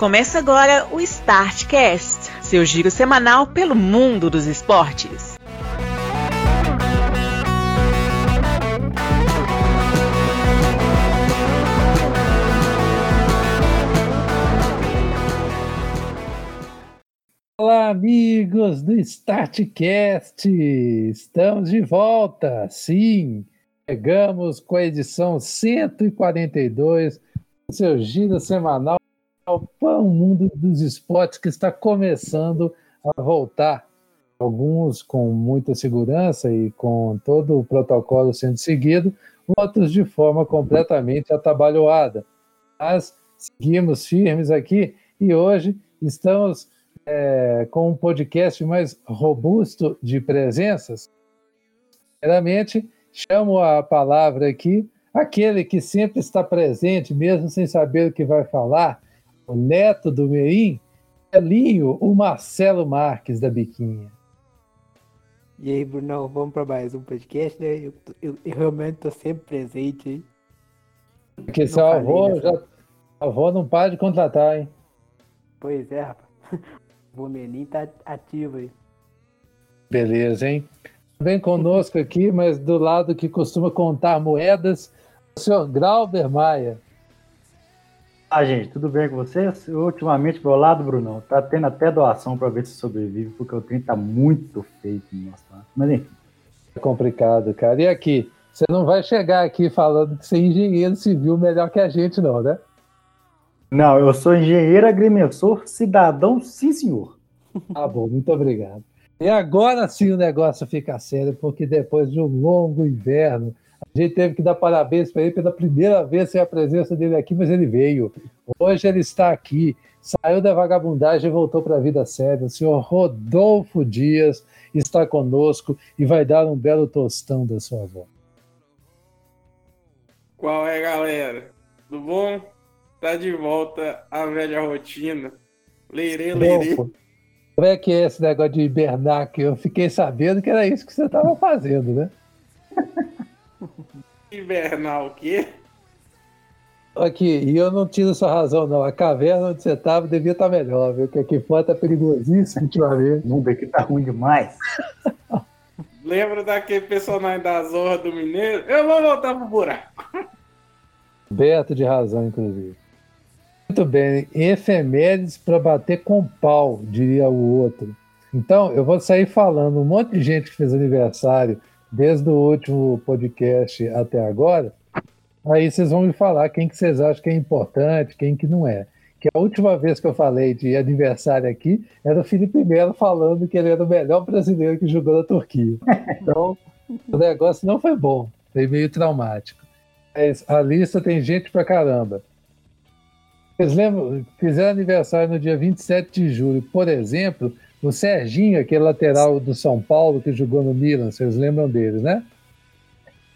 Começa agora o Startcast, seu giro semanal pelo mundo dos esportes. Olá, amigos do Startcast! Estamos de volta, sim! Chegamos com a edição 142 do seu giro semanal para o mundo dos esportes que está começando a voltar. Alguns com muita segurança e com todo o protocolo sendo seguido, outros de forma completamente atabalhoada. Mas seguimos firmes aqui e hoje estamos é, com um podcast mais robusto de presenças. Primeiramente, chamo a palavra aqui aquele que sempre está presente, mesmo sem saber o que vai falar, neto do Meim, Elinho, o Marcelo Marques da Biquinha. E aí, Bruno, vamos para mais um podcast, né? Eu, eu, eu realmente estou sempre presente aí. Porque seu avô, já, avô não para de contratar, hein? Pois é, rapaz. O Menin tá ativo aí. Beleza, hein? Vem conosco aqui, mas do lado que costuma contar moedas, o senhor Grauber Maia. Ah, gente, tudo bem com vocês? Ultimamente, meu lado, Brunão, tá tendo até doação para ver se sobrevive, porque o trem tá muito feio no nosso lado. Mas enfim. É complicado, cara. E aqui, você não vai chegar aqui falando que você é engenheiro civil melhor que a gente, não, né? Não, eu sou engenheiro agrimensor, cidadão, sim, senhor. Ah, bom, muito obrigado. E agora sim o negócio fica sério, porque depois de um longo inverno, a gente teve que dar parabéns para ele pela primeira vez sem a presença dele aqui, mas ele veio. Hoje ele está aqui, saiu da vagabundagem e voltou para a vida séria. O senhor Rodolfo Dias está conosco e vai dar um belo tostão da sua avó. Qual é, galera? Tudo bom? Tá de volta a velha rotina. Leirê, leirê. Como é que é esse negócio de hibernar aqui? Eu fiquei sabendo que era isso que você estava fazendo, né? Hibernar o quê? Aqui, e eu não tiro sua razão, não. A caverna onde você estava devia estar melhor, viu? Porque aqui fora tá perigosíssimo ultimamente. Não, daqui tá ruim demais. Lembra daquele personagem da Zorra do Mineiro? Eu vou voltar pro buraco. Beto de razão, inclusive. Muito bem, efemérides para bater com pau, diria o outro. Então, eu vou sair falando um monte de gente que fez aniversário desde o último podcast até agora. Aí vocês vão me falar quem que vocês acham que é importante, quem que não é. Que a última vez que eu falei de aniversário aqui era o Felipe Melo falando que ele era o melhor brasileiro que jogou na Turquia. Então, o negócio não foi bom, foi meio traumático. Mas a lista tem gente pra caramba. Vocês lembram? Fizeram aniversário no dia 27 de julho. Por exemplo, o Serginho, aquele lateral do São Paulo que jogou no Milan, vocês lembram dele, né?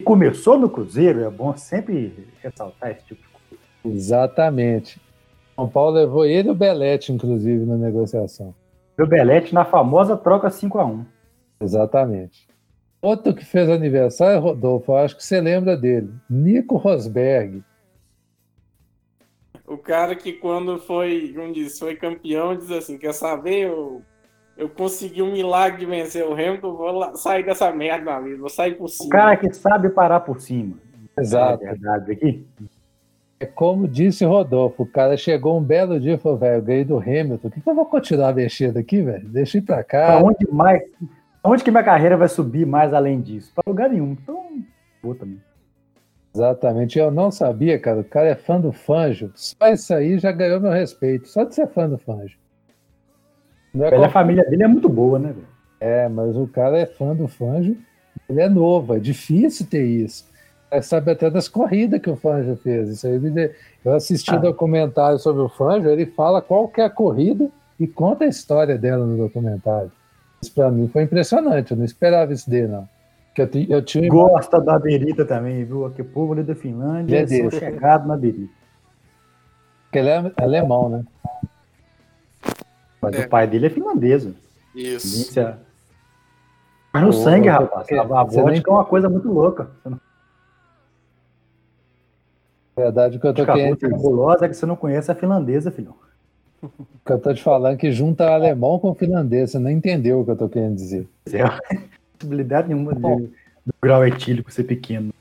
Começou no Cruzeiro, é bom sempre ressaltar esse tipo de coisa. Exatamente. São Paulo levou ele e o Belete, inclusive, na negociação. O Belete na famosa troca 5 a 1 Exatamente. Outro que fez aniversário, Rodolfo, eu acho que você lembra dele. Nico Rosberg. O cara que quando foi, como diz, foi campeão, diz assim, quer saber, eu, eu consegui um milagre de vencer o Hamilton, vou lá, sair dessa merda na vida, vou sair por cima. O cara que sabe parar por cima. Exato. É verdade aqui. É como disse Rodolfo, o cara chegou um belo dia e falou, velho, eu ganhei do Hamilton, o que, que eu vou continuar mexendo aqui, velho? Deixa eu ir pra cá. Pra onde mais? Onde que minha carreira vai subir mais além disso? Pra lugar nenhum. Então, vou também. Exatamente, eu não sabia, cara. O cara é fã do Fanjo. Só isso aí já ganhou meu respeito. Só de ser fã do Fanjo. Não é Pela qualquer- família dele é muito boa, né, velho? É, mas o cara é fã do Fanjo. Ele é novo, é difícil ter isso. Ele sabe até das corridas que o Fanjo fez. Isso aí de- Eu assisti Ah. um documentário sobre o Fanjo, ele fala qual que é a corrida e conta a história dela no documentário. Isso pra mim foi impressionante, eu não esperava isso dele, não. Porque eu, eu tinha Gosta da berita também, viu? Aqui, o povo ali da Finlândia, Ele é desse. chegado na berita. que ele é alemão, né? Mas É. o pai dele é finlandês. Isso. Delícia. Mas no Ô, sangue, rapaz. A, a vodka é uma coisa muito louca. Você não Na verdade, o que eu tô querendo cabulosa é que você não conhece a finlandesa, filhão. que eu tô te falando que junta alemão com finlandês, você não entendeu o que eu tô querendo dizer. É, possibilidade nenhuma de, do grau etílico ser pequeno.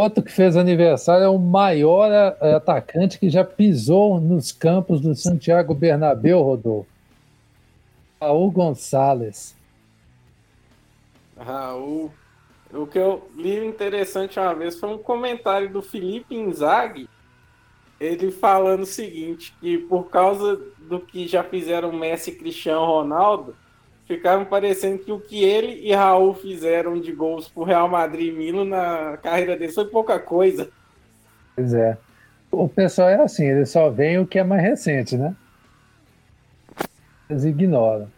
Outro que fez aniversário é o maior eh, atacante que já pisou nos campos do Santiago Bernabéu, Rodolfo. Raul Gonçalves. Raul. O que eu li interessante uma vez foi um comentário do Felipe Inzaghi, ele falando o seguinte, que por causa do que já fizeram Messi e Cristiano Ronaldo, ficaram parecendo que o que ele e Raul fizeram de gols pro Real Madrid e Milan na carreira deles foi pouca coisa. Pois é. O pessoal é assim, ele só vê o que é mais recente, né? Eles ignoram.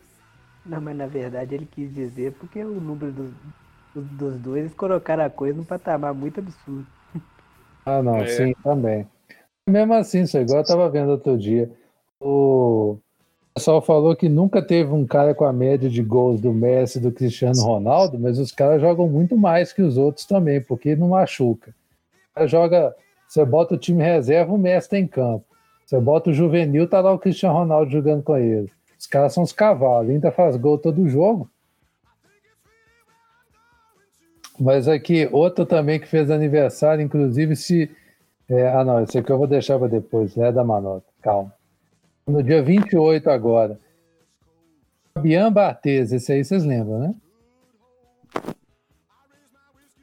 Não, mas na verdade ele quis dizer porque o número dos, dos dois eles colocaram a coisa num patamar muito absurdo. Ah, não, É. sim, também. Mesmo assim, isso é igual eu tava vendo outro dia. O pessoal falou que nunca teve um cara com a média de gols do Messi e do Cristiano Ronaldo, mas os caras jogam muito mais que os outros também, porque não machuca. Cara joga, você bota o time reserva, o Messi tá em campo. Você bota o juvenil, tá lá o Cristiano Ronaldo jogando com ele. Os caras são os cavalos, ainda faz gol todo jogo. Mas aqui, outro também que fez aniversário, inclusive se. é, ah, não, esse aqui eu vou deixar para depois, é da Manota, calma. No dia 28 agora. Fabian Barthez, esse aí vocês lembram, né?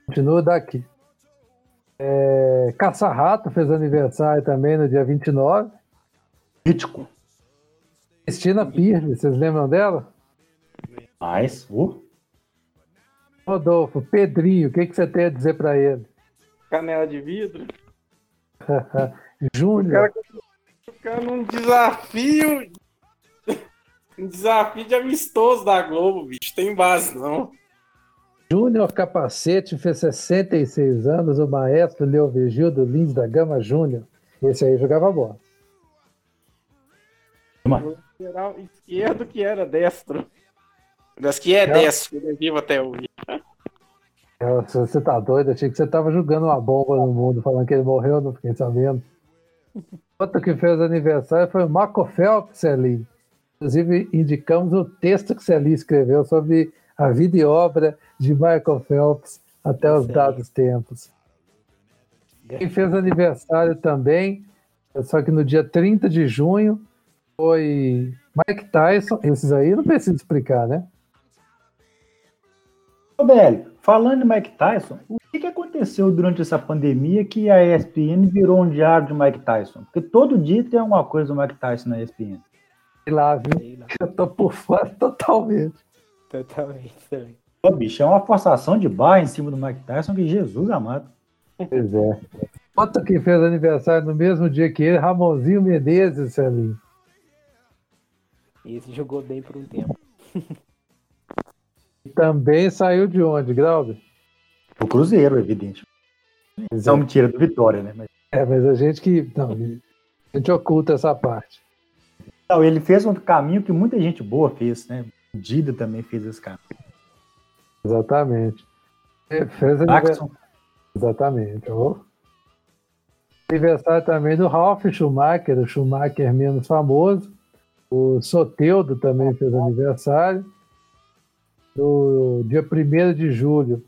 Continua daqui. É, Caça-Rato fez aniversário também no dia 29. Mítico. Cristina Pirne, vocês lembram dela? Mas, uh, Rodolfo, Pedrinho, o que, que você tem a dizer para ele? Canela de vidro. O Júnior, cara, o cara num desafio. Um desafio de amistoso da Globo, bicho. Tem base, não. Júnior Capacete fez 66 anos, o maestro Leovigildo Lins da Gama Júnior. Esse aí jogava bola. Lateral esquerdo que era destro. Das que é destro, ele é vivo até hoje. Eu, você tá doido, achei que você tava jogando uma bomba no mundo, falando que ele morreu, não fiquei sabendo. Outro que fez aniversário foi o Marco Phelps ali. Inclusive, indicamos o texto que Celi escreveu sobre a vida e obra de Michael Phelps até os dados tempos. Quem fez aniversário também, só que no dia 30 de junho, foi Mike Tyson. Esses aí não precisa explicar, né? Ô, Belly, falando de Mike Tyson, o que, que aconteceu durante essa pandemia que a ESPN virou um diário de Mike Tyson? Porque todo dia tem alguma coisa do Mike Tyson na ESPN. Sei lá, viu? Sei lá, Eu tô por fora totalmente. totalmente também. Ô, bicho, é uma forçação de barra em cima do Mike Tyson que Jesus amado. Pois é. Outro que fez aniversário no mesmo dia que ele, Ramonzinho Menezes, Celinho. Esse jogou bem por um tempo. Também saiu de onde, Grauber? O Cruzeiro, evidente. Não é. mentira do Vitória, né? Mas, É, mas a gente que. Não, a gente oculta essa parte. não, ele fez um caminho que muita gente boa fez, né? O Dida também fez esse caminho. Exatamente. Ele Fez aniversário. Exatamente. ó. Aniversário também do Ralf Schumacher, o Schumacher menos famoso. O Soteudo também fez aniversário. No dia 1 de julho,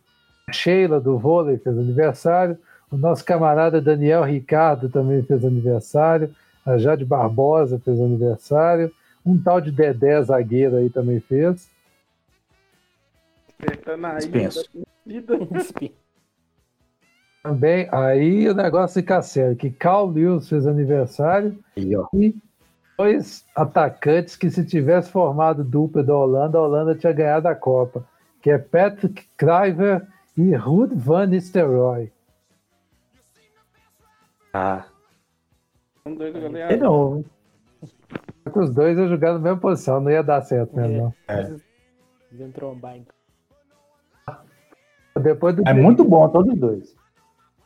Sheila do vôlei fez aniversário. O nosso camarada Daniel Ricardo também fez aniversário. A Jade Barbosa fez aniversário. Um tal de Dedé zagueiro aí também fez. Dispenso. Também, aí o negócio fica sério, que Carl Lewis fez aniversário. aí, ó. Dois atacantes que se tivesse formado dupla da Holanda, a Holanda tinha ganhado a Copa, que é Patrick Kluivert e Ruud van Nistelrooy. Ah, Um goleador. não. Só que Os dois iam jogar na mesma posição, não ia dar certo mesmo, não. É. Trombar em Depois do, É muito bom, todos os dois.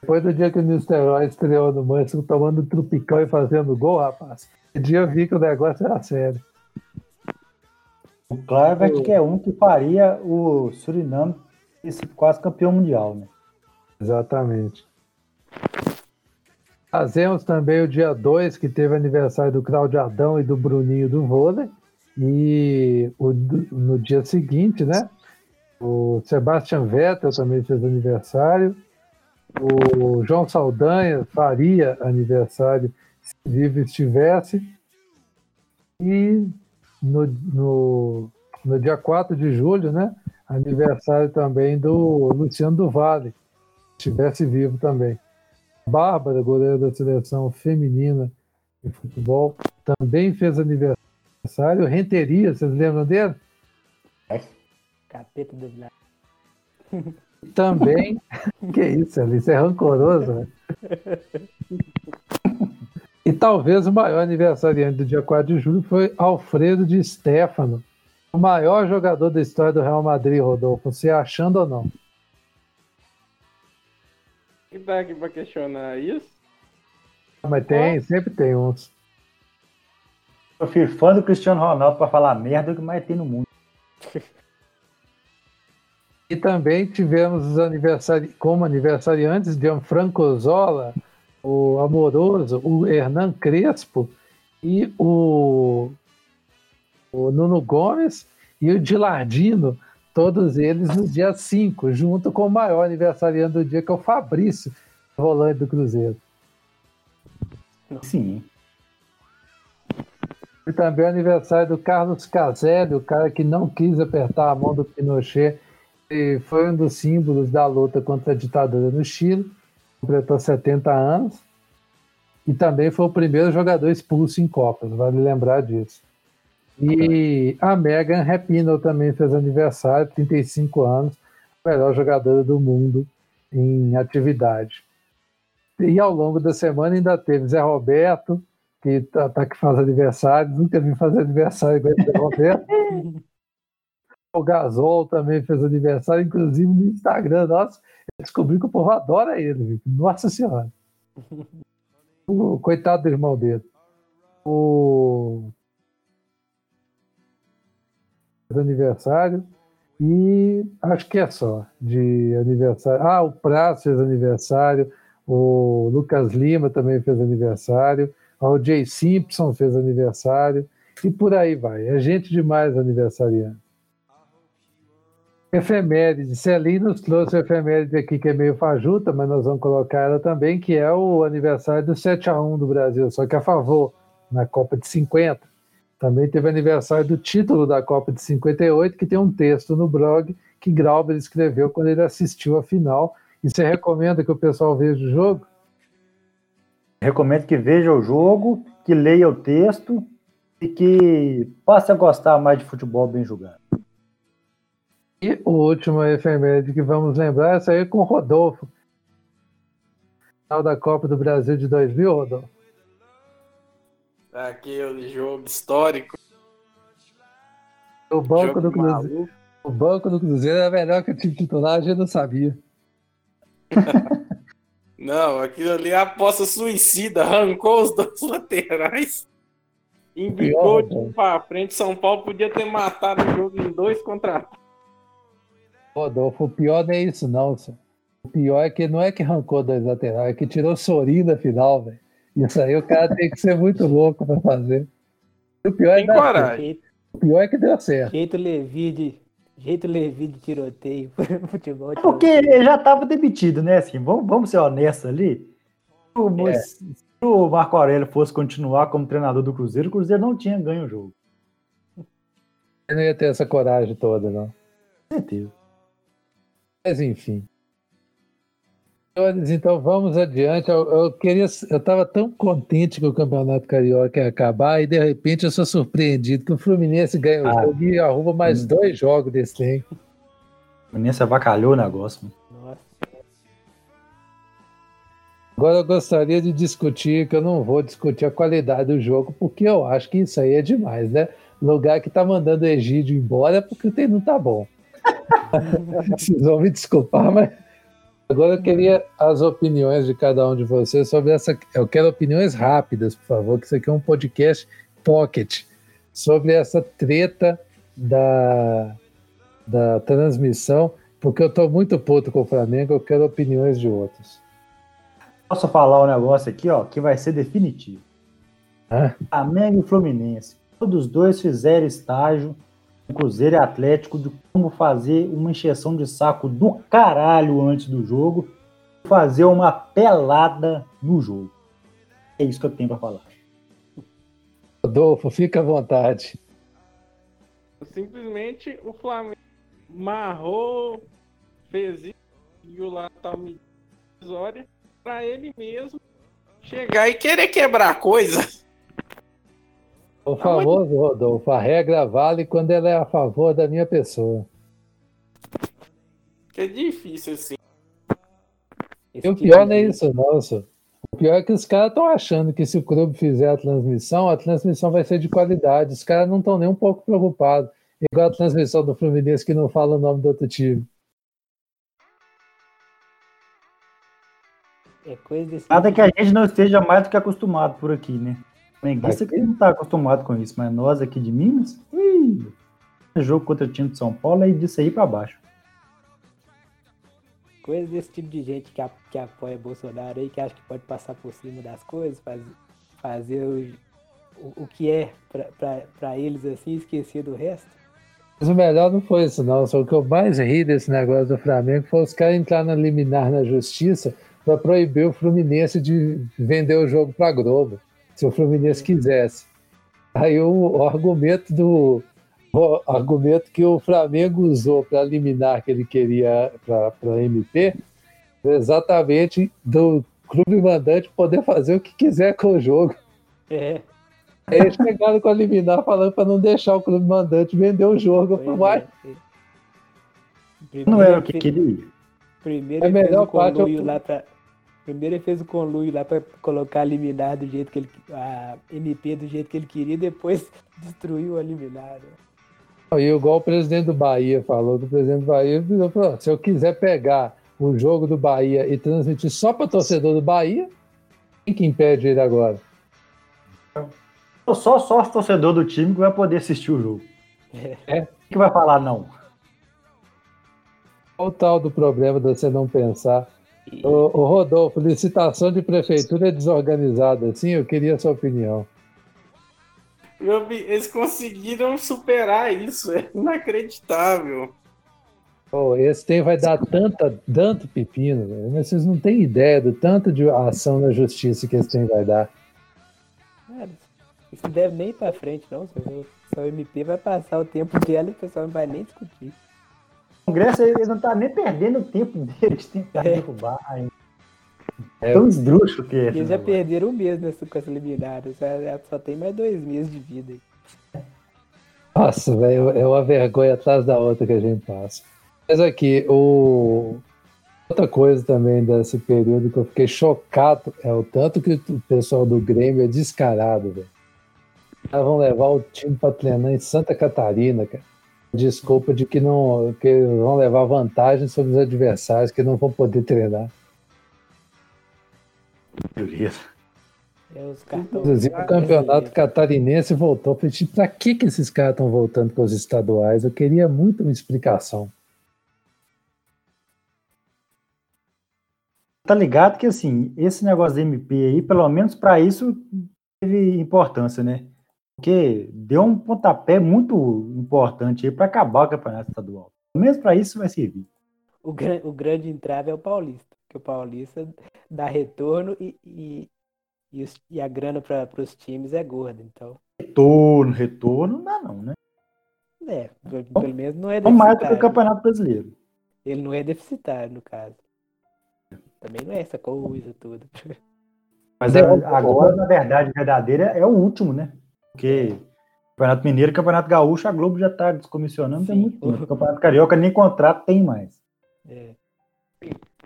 Depois do dia que o Nistelrooy estreou no Manchester, tomando trupicão e fazendo gol, rapaz, esse dia eu vi que o negócio era sério. O Kluivert que é um que faria o Suriname sido quase campeão mundial, né? Exatamente. Fazemos também o dia 2, que teve aniversário do Claudio Adão e do Bruninho do vôlei. E o, no dia seguinte, né? O Sebastian Vettel também fez aniversário. O João Saldanha faria aniversário se vivo estivesse. E no, no, no dia 4 de julho, né? Aniversário também do Luciano do Vale, se estivesse vivo também. Bárbara, goleira da seleção feminina de futebol, também fez aniversário. Renteria, vocês lembram dele? Capeta do Vilar. Também. que isso, Alice? É rancoroso, né? E talvez o maior aniversariante do dia 4 de julho foi Alfredo de Stefano, o maior jogador da história do Real Madrid, Rodolfo. Você achando ou não? que dá aqui pra questionar isso? Mas tem, sempre tem uns. Eu fui fã do Cristiano Ronaldo pra falar merda que mais tem no mundo. E também tivemos os aniversari... como aniversariantes Gianfranco Zola, o Amoroso, o Hernan Crespo e o, o Nuno Gomes e o Dilardino, todos eles no dia 5, junto com o maior aniversariante do dia, que é o Fabrício, volante do Cruzeiro. Sim. E também o aniversário do Carlos Caselli, o cara que não quis apertar a mão do Pinochet foi um dos símbolos da luta contra a ditadura no Chile, completou 70 anos, e também foi o primeiro jogador expulso em Copas, vale lembrar disso. E a Megan Rapinoe também fez aniversário, 35 anos, melhor jogadora do mundo em atividade. E ao longo da semana ainda teve Zé Roberto, que tá, tá que faz aniversário, nunca vi fazer aniversário igual Zé Roberto. o Gasol também fez aniversário, inclusive no Instagram. Nossa, eu descobri que o povo adora ele. Nossa Senhora. O, coitado do irmão dele. O aniversário e acho que é só de aniversário. Ah, o Prazo fez aniversário, o Lucas Lima também fez aniversário, o Jay Simpson fez aniversário e por aí vai. É gente demais aniversariando. Efeméride. Celim nos trouxe a efeméride aqui que é meio fajuta, mas nós vamos colocar ela também, que é o aniversário do 7 a 1 do Brasil, só que a favor, na Copa de 50. Também teve aniversário do título da Copa de 58, que tem um texto no blog que Grauber escreveu quando ele assistiu a final. E você recomenda que o pessoal veja o jogo? Recomendo que veja o jogo, que leia o texto e que passe a gostar mais de futebol bem jogado. E o último efeméride que vamos lembrar, é com o Rodolfo. Final da Copa do Brasil de 2000, Rodolfo. Aquele jogo histórico. O banco, do Cruzeiro, o banco do Cruzeiro era melhor que o time titular, a gente não sabia. não, aquilo ali é aposta suicida, arrancou os dois laterais, indicou de para frente. São Paulo podia ter matado o jogo em dois contra Rodolfo, o pior não é isso, não. Senhor. O pior é que não é que arrancou dois laterais, é que tirou Sorin da final, velho. Isso aí o cara tem que ser muito louco para fazer. O pior, é coragem. o pior é que deu certo. Jeito Levi de, jeito Levi de tiroteio futebol. É porque ele já estava demitido, né? Assim, vamos, vamos ser honestos ali. O, é. Se o Marco Aurélio fosse continuar como treinador do Cruzeiro, o Cruzeiro não tinha ganho o jogo. Ele não ia ter essa coragem toda, não. Com certeza. Mas enfim. Então vamos adiante. Eu, eu queria, eu estava tão contente que o Campeonato Carioca ia acabar e de repente eu sou surpreendido que o Fluminense ganha o ah, jogo e arruma mais hum. dois jogos desse tempo. O Fluminense avacalhou o negócio. Mano. Agora eu gostaria de discutir, que eu não vou discutir a qualidade do jogo, porque eu acho que isso aí é demais, né? Lugar que tá mandando o Egídio embora porque o tempo não tá bom. Vocês vão me desculpar, mas agora eu queria as opiniões de cada um de vocês sobre essa. Eu quero opiniões rápidas, por favor, que isso aqui é um podcast pocket sobre essa treta da, da transmissão, porque eu estou muito puto com o Flamengo, eu quero opiniões de outros. Posso falar um negócio aqui, ó, que vai ser definitivo. Hã? Flamengo e Fluminense. Todos os dois fizeram estágio Cruzeiro e Atlético de como fazer uma encheção de saco do caralho antes do jogo e fazer uma pelada no jogo. É isso que eu tenho pra falar. Rodolfo, fica à vontade. Simplesmente o Flamengo marrou, fez isso, conseguiu lá tal medida provisória pra ele mesmo chegar e querer quebrar a coisa. O famoso, Rodolfo, a regra vale quando ela é a favor da minha pessoa. Que é difícil assim. Esse E o pior não é isso, não. O pior é que os caras estão achando que se o clube fizer a transmissão, a transmissão vai ser de qualidade. Os caras não estão nem um pouco preocupados. Igual a transmissão do Fluminense que não fala o nome do outro time. É coisa desse Nada que a gente não esteja mais do que acostumado por aqui, né? Flamenguista que não está acostumado com isso, mas nós aqui de Minas, ih, jogo contra o time de São Paulo é disso aí pra baixo. coisa desse tipo de gente que, a- que apoia Bolsonaro aí, que acha que pode passar por cima das coisas, faz- fazer o, o, o que é pra eles assim, e esquecer do resto. Mas o melhor não foi isso, não. Só o que eu mais ri desse negócio do Flamengo foi os caras entrar na liminar na justiça para proibir o Fluminense de vender o jogo para Globo, se o Fluminense quisesse. Aí o, o argumento do o argumento que o Flamengo usou para liminar que ele queria para MP foi exatamente do clube mandante poder fazer o que quiser com o jogo. É, Aí eles chegaram com a liminar falando para não deixar o clube mandante vender o jogo. Eu pois uai, é. Não era o que ele queria. Primeiro A fez melhor o parte é conluio lá pra. Primeiro ele fez o conluio lá pra colocar a liminar do jeito que ele. A MP do jeito que ele queria, depois destruiu a liminar. né? E igual o presidente do Bahia falou, do presidente do Bahia falou: se eu quiser pegar o jogo do Bahia e transmitir só para torcedor do Bahia, quem que impede ele agora? Só sócio torcedor do time que vai poder assistir o jogo. É. É. que vai falar não? Qual o tal do problema de você não pensar? E- Ô, ô, Rodolfo, licitação de prefeitura é desorganizada assim? Eu queria a sua opinião. Eles conseguiram superar isso, é inacreditável. Pô, esse tem vai dar tanta, tanto pepino, velho, mas vocês não têm ideia do tanto de ação na justiça que esse tem vai dar. Cara, isso não deve nem ir pra frente, não. Só, só o MP vai passar o tempo dela e o pessoal não vai nem discutir. O Congresso ele não tá nem perdendo o tempo dele de tentar É. derrubar. ainda. É. Tão esdrúxulo que é. Eles já negócio. perderam um mês nessa, com essa liminar. Só, só tem mais dois meses de vida aí. Nossa, velho, é uma vergonha atrás da outra que a gente passa. Mas aqui, o... outra coisa também desse período que eu fiquei chocado é o tanto que o pessoal do Grêmio é descarado, velho. Caras vão levar o time para treinar em Santa Catarina, cara. Desculpa de que não que vão levar vantagem sobre os adversários que não vão poder treinar. Beleza. É. Inclusive, o campeonato catarinense voltou. Eu falei, "Tipo, pra que, que esses caras estão voltando para os estaduais? Eu queria muito uma explicação. Tá ligado que assim, esse negócio da MP aí, pelo menos pra isso, teve importância, né? Porque deu um pontapé muito importante aí pra acabar o campeonato estadual. Pelo menos pra isso vai servir. O, gran- o grande entrave é o Paulista. Porque o Paulista dá retorno e, e, e, os- e a grana para os times é gorda. Então, Retorno, retorno, não dá não, né? é, pelo, pelo menos não é Não mais do que o deficitário. Campeonato Brasileiro. Ele não é deficitário, no caso. Também não é essa coisa toda. Mas É, agora, na verdade, verdadeira é o último, né? Porque Campeonato Mineiro e Campeonato Gaúcho, a Globo já tá descomissionando tem muito tempo. O Campeonato Carioca nem contrato tem mais. É.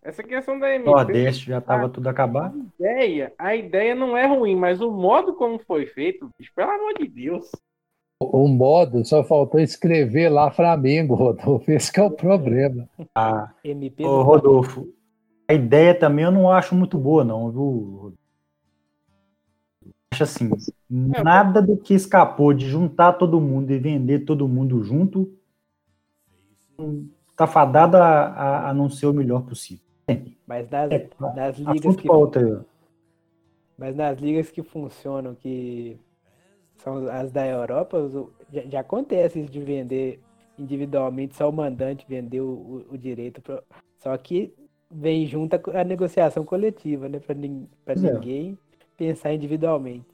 Essa questão da MP, Nordeste já tava tudo acabado. a ideia, a ideia não é ruim, mas o modo como foi feito, bicho, pelo amor de Deus. O o modo só faltou escrever lá Flamengo, Rodolfo. Esse que é o problema. Ah, MP Ô, do- Rodolfo, a ideia também eu não acho muito boa, não, viu? Acho assim, nada do que escapou de juntar todo mundo e vender todo mundo junto tá fadado a, a- a não ser o melhor possível. Mas nas, É, nas ligas que pra outra. Mas nas ligas que funcionam, que são as da Europa, já, já acontece isso de vender individualmente, só o mandante vender o, o- o direito. pro- só que vem junto a, a negociação coletiva, né? Para é. ninguém pensar individualmente.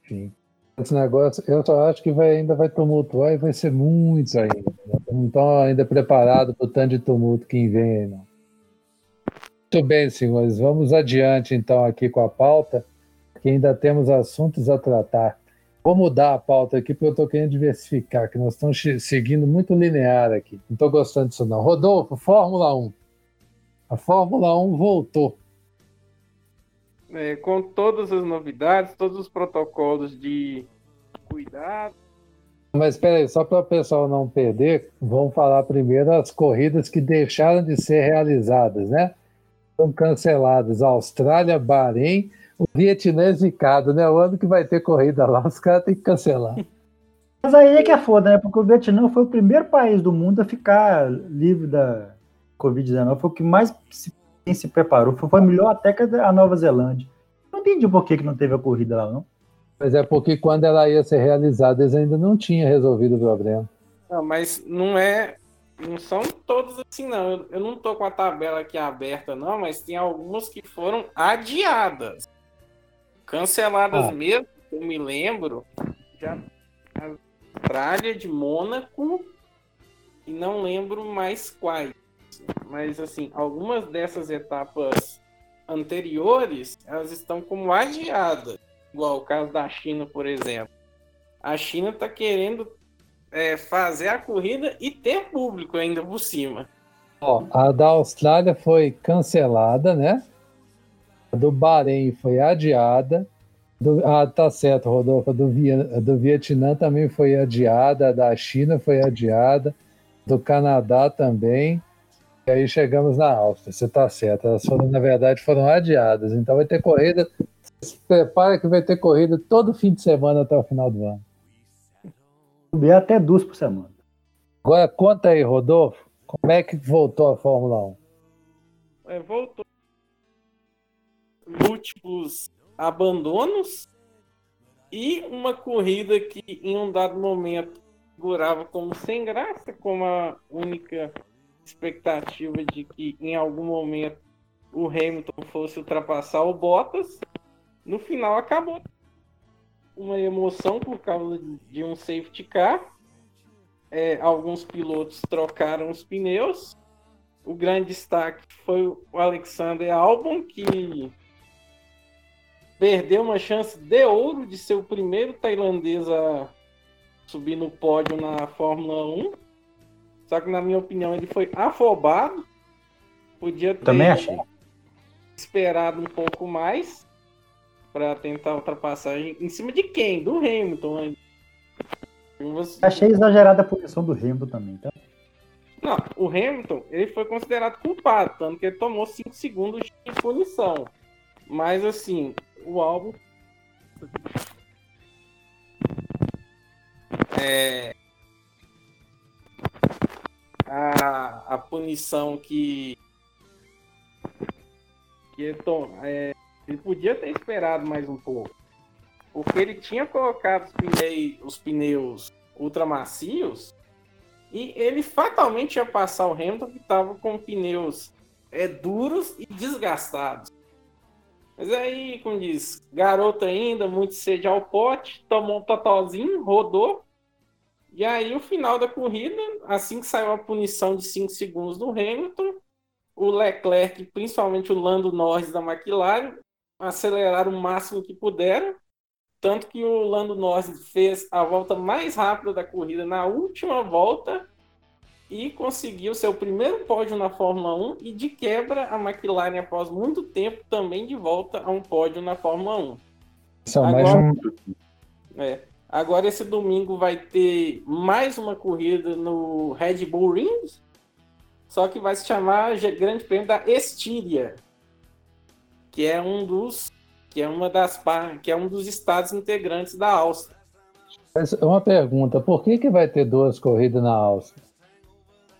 Enfim. Esse negócio, eu só acho que vai, ainda vai tumultuar e vai ser muito ainda. né? Não estão ainda preparados para o tanto de tumulto que vem aí, não. Muito bem, senhores. Vamos adiante, então, aqui com a pauta, que ainda temos assuntos a tratar. Vou mudar a pauta aqui, porque eu estou querendo diversificar, que nós estamos seguindo muito linear aqui. Não estou gostando disso, não. Rodolfo, Fórmula 1. A Fórmula 1 voltou. É, com todas as novidades, todos os protocolos de cuidado. Mas espera aí, só para o pessoal não perder, vamos falar primeiro as corridas que deixaram de ser realizadas, né? São canceladas. Austrália, Bahrein, o Vietnã é zicado, né? O ano que vai ter corrida lá, os caras têm que cancelar. Mas aí é que é foda, né? Porque o Vietnã foi o primeiro país do mundo a ficar livre da Covid-19. Foi o que mais se, quem se preparou. Foi, melhor até que a Nova Zelândia. Não entendi por que, que não teve a corrida lá, não. Mas é porque quando ela ia ser realizada, eles ainda não tinham resolvido o problema. Não, mas não é. Não são todos assim, não. Eu, eu não tô com a tabela aqui aberta, não, mas tem algumas que foram adiadas. Canceladas Ah. mesmo, eu me lembro. Já a Austrália de Mônaco e não lembro mais quais. Mas assim, algumas dessas etapas anteriores, elas estão como adiadas. Igual o caso da China, por exemplo. A China está querendo é, fazer a corrida e ter público ainda por cima. Ó, a da Austrália foi cancelada, né? A do Bahrein foi adiada. Do- ah, tá certo, Rodolfo. Do, do Vietnã também foi adiada. A da China foi adiada. Do Canadá também. E aí chegamos na Áustria. Você tá certo. Elas foram, na verdade, foram adiadas. Então vai ter corrida. Se prepara que vai ter corrida todo fim de semana até o final do ano. Subir até duas por semana. Agora conta aí, Rodolfo. Como é que voltou a Fórmula 1? É, voltou. Múltiplos abandonos e uma corrida que em um dado momento figurava como sem graça, como a única expectativa de que em algum momento o Hamilton fosse ultrapassar o Bottas. No final acabou uma emoção por causa de um safety car. É, alguns pilotos trocaram os pneus. O grande destaque foi o Alexander Albon, que perdeu uma chance de ouro de ser o primeiro tailandês a subir no pódio na Fórmula 1. Só que, na minha opinião, ele foi afobado. Podia ter Também achei. esperado um pouco mais para tentar a ultrapassagem em cima de quem? Do Hamilton. Você- Achei exagerada a posição do Hamilton também, tá? Não, o Hamilton ele foi considerado culpado, tanto que ele tomou 5 segundos de punição. Mas assim, o álbum. É. A, punição que. que ele, tom- é, ele podia ter esperado mais um pouco. Porque ele tinha colocado os pneus, os pneus ultramacios e ele fatalmente ia passar o Hamilton que estava com pneus é, duros e desgastados. Mas aí, como diz, garoto ainda, muito sede ao pote, tomou um totalzinho, rodou. E aí, o final da corrida, assim que saiu a punição de 5 segundos do Hamilton, o Leclerc, principalmente o Lando Norris da McLaren, aceleraram o máximo que puderam. Tanto que o Lando Norris fez a volta mais rápida da corrida na última volta e conseguiu seu primeiro pódio na Fórmula 1 e de quebra a McLaren após muito tempo também de volta a um pódio na Fórmula 1. São mais Agora- um É. Agora esse domingo vai ter mais uma corrida no Red Bull Ring, só que vai se chamar Grande Prêmio da Estíria, que é um dos que é uma das que é um dos estados integrantes da Áustria. Uma pergunta, por que, que vai ter duas corridas na Áustria?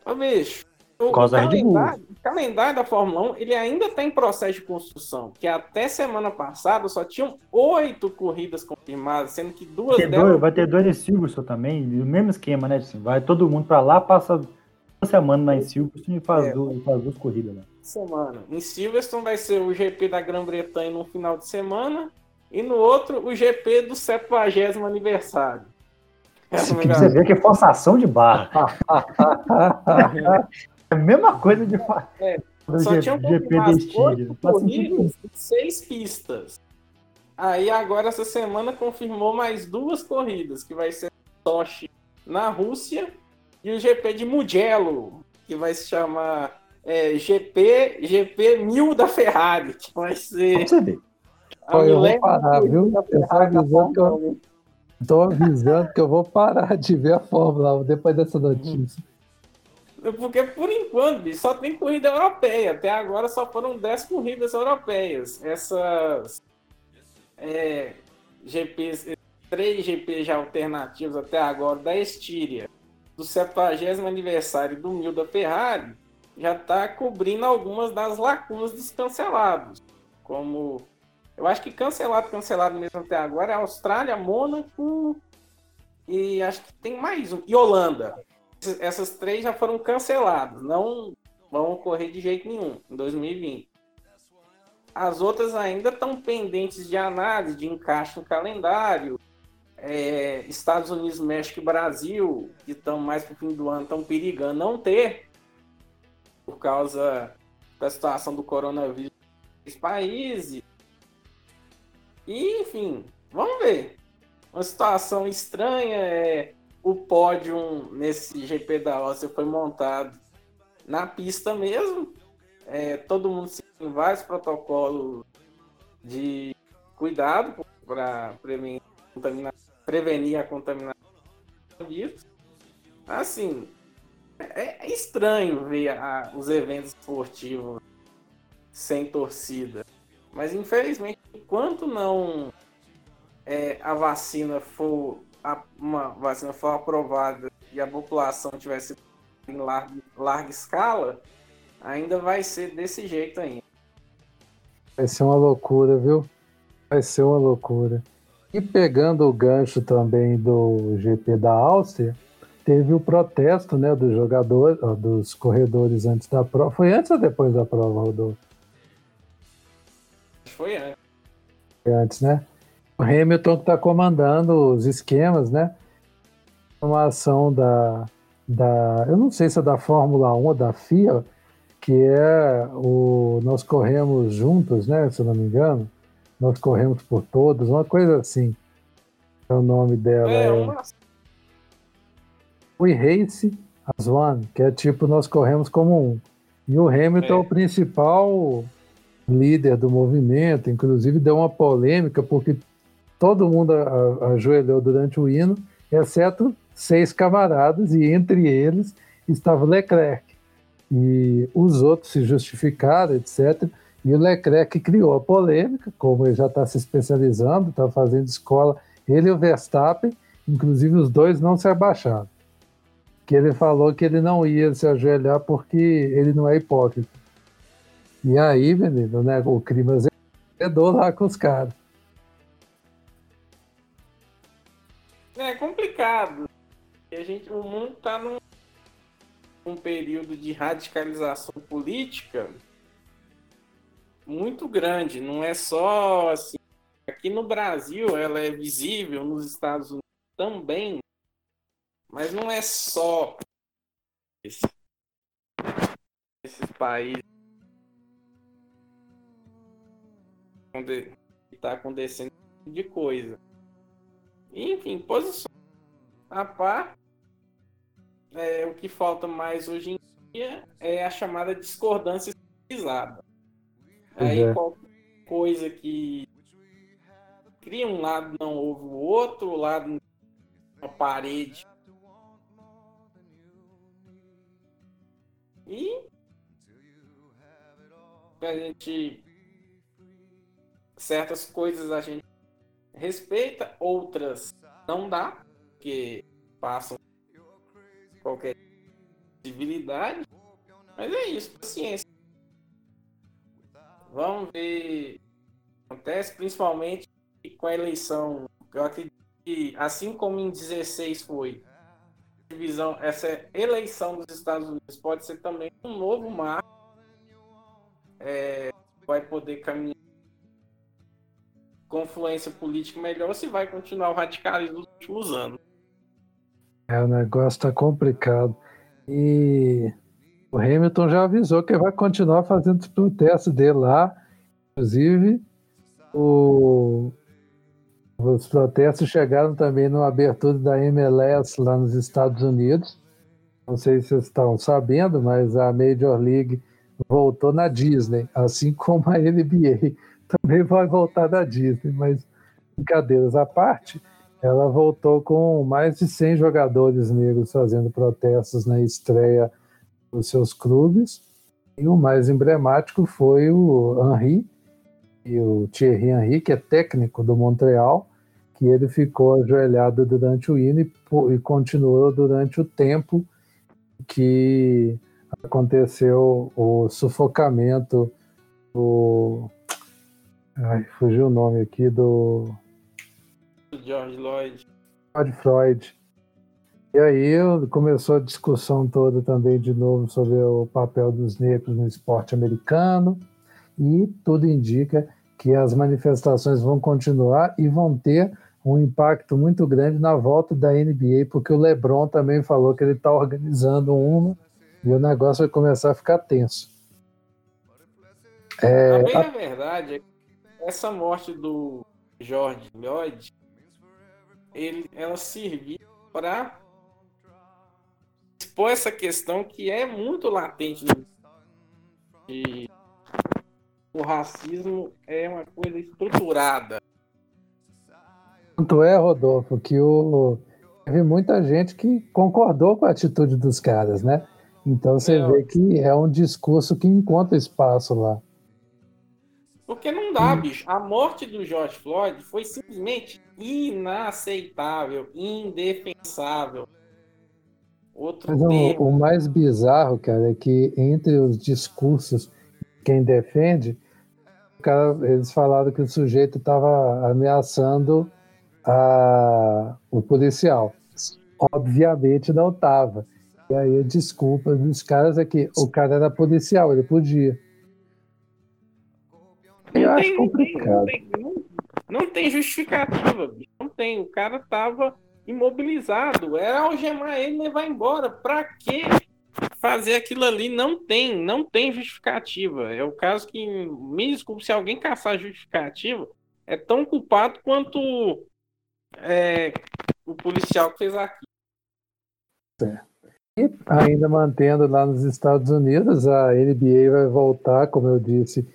Ô, bicho, Por causa da Red Bull. calendário, o calendário da Fórmula 1 ele ainda está em processo de construção, que até semana passada só tinham oito corridas confirmadas, sendo que duas Tem delas dois- vai ter dois em Silverstone também, o mesmo esquema, né? Assim, vai todo mundo pra lá, passa uma semana lá em Silverstone e faz, É. duas, faz duas corridas lá. semana. Em Silverstone vai ser o GP da Grã-Bretanha no final de semana e no outro o GP do 70 aniversário. Essa Que você vê que é forçação de barra. é a mesma coisa de fa- É, do Só G- tinham GP oito corridas seis pistas. Aí agora essa semana confirmou mais duas corridas, que vai ser Sochi na Rússia e o GP de Mugello, que vai se chamar é, GP GP 1000 da Ferrari, que vai ser a eu vou parar, viu? Eu tô Ferrari na avisando que eu- Fórmula 1. Tô avisando que eu vou parar de ver a Fórmula 1 depois dessa notícia. Porque por enquanto só tem corrida europeia. Até agora só foram 10 corridas europeias. Essas é, GPs, três GPs já alternativos até agora da Estíria, do 70 aniversário do Mil da Ferrari, já está cobrindo algumas das lacunas dos cancelados. Como eu acho que cancelado, cancelado mesmo até agora é Austrália, Mônaco e acho que tem mais um. E Holanda essas três já foram canceladas, não vão ocorrer de jeito nenhum em 2020. As outras ainda estão pendentes de análise, de encaixe no calendário. É, Estados Unidos, México e Brasil, que estão mais para o fim do ano, estão perigando não ter, por causa da situação do coronavírus nos países. E, enfim, vamos ver. Uma situação estranha é o pódio nesse GP da Áustria foi montado na pista mesmo. É, todo mundo seguindo vários protocolos de cuidado para prevenir, prevenir a contaminação. Assim, é, é estranho ver a- os eventos esportivos sem torcida. Mas infelizmente, enquanto não é, a vacina for uma vacina for aprovada e a população tivesse em larga, larga escala, ainda vai ser desse jeito ainda. Vai ser uma loucura, viu? Vai ser uma loucura. E pegando o gancho também do GP da Áustria, teve o protesto né, dos jogadores, dos corredores antes da prova. Foi antes ou depois da prova, Rodolfo? Foi antes. Foi antes, né? O Hamilton que está comandando os esquemas, né? Uma ação da, da. Eu não sei se é da Fórmula 1 ou da FIA, que é o Nós Corremos Juntos, né? Se eu não me engano. Nós Corremos por Todos, uma coisa assim. É o nome dela. É, É, uma We Race as One, que é tipo Nós Corremos como um. E o Hamilton é, É. o principal líder do movimento, inclusive deu uma polêmica, porque todo mundo ajoelhou durante o hino, exceto seis camaradas, e entre eles estava Leclerc. E os outros se justificaram, etc. E o Leclerc criou a polêmica, como ele já está se especializando, está fazendo escola, ele e o Verstappen, inclusive os dois não se abaixaram. Que ele falou que ele não ia se ajoelhar porque ele não é hipócrita. E aí, menino, né, o clima azedou lá com os caras. É complicado. A gente, o mundo está num, num período de radicalização política muito grande. Não é só assim. Aqui no Brasil ela é visível, nos Estados Unidos também, mas não é só esse, esses países está acontecendo tipo de coisa. Enfim, posições a par. É, o que falta mais hoje em dia é a chamada discordância civilizada. Aí é. qualquer coisa que cria um lado não ouve o outro, o lado uma parede. E a gente certas coisas a gente respeita, outras não dá, porque passam qualquer civilidade. Mas é isso, paciência. Vamos ver o que acontece, principalmente com a eleição. Eu acredito que, assim como em 16 foi, divisão, essa eleição dos Estados Unidos pode ser também um novo marco. É, vai poder caminhar confluência política melhor se vai continuar o radicalismo últimos anos. É, o negócio tá complicado. E o Hamilton já avisou que vai continuar fazendo os protestos dele lá. Inclusive, o, os protestos chegaram também na abertura da MLS lá nos Estados Unidos. Não sei se vocês estão sabendo, mas a Major League voltou na Disney, assim como a NBA também vai voltar na Disney. Mas, brincadeiras à parte, ela voltou com mais de 100 jogadores negros fazendo protestos na estreia dos seus clubes. E o mais emblemático foi o Henry, e o Thierry Henry, que é técnico do Montreal, que ele ficou ajoelhado durante o hino e, e continuou durante o tempo que aconteceu o sufocamento do. Ai, fugiu o nome aqui do. George Lloyd. George Floyd. E aí começou a discussão toda também de novo sobre o papel dos negros no esporte americano e tudo indica que as manifestações vão continuar e vão ter um impacto muito grande na volta da NBA, porque o LeBron também falou que ele está organizando uma e o negócio vai começar a ficar tenso. É, a a verdade é que essa morte do George Lloyd, ele, ela serviu para expor essa questão que é muito latente de o racismo é uma coisa estruturada tanto é, Rodolfo, que o... teve muita gente que concordou com a atitude dos caras, né? Então você é. vê que é um discurso que encontra espaço lá. Porque não dá, hum. bicho. A morte do George Floyd foi simplesmente inaceitável, indefensável. Outro Mas o, o, mais bizarro, cara, é que entre os discursos quem defende, cara, eles falaram que o sujeito estava ameaçando a, o policial. Obviamente não estava. E aí a desculpa dos caras é que o cara era policial, ele podia. Eu não acho tem, complicado. Não tem, não, não tem justificativa, não tem. O cara tava imobilizado. Era algemar ele e levar embora. Pra que fazer aquilo ali? Não tem, não tem justificativa. É o caso que, me desculpe, se alguém caçar justificativa, é tão culpado quanto é, o policial que fez aqui. E ainda mantendo lá nos Estados Unidos, a NBA vai voltar, como eu disse,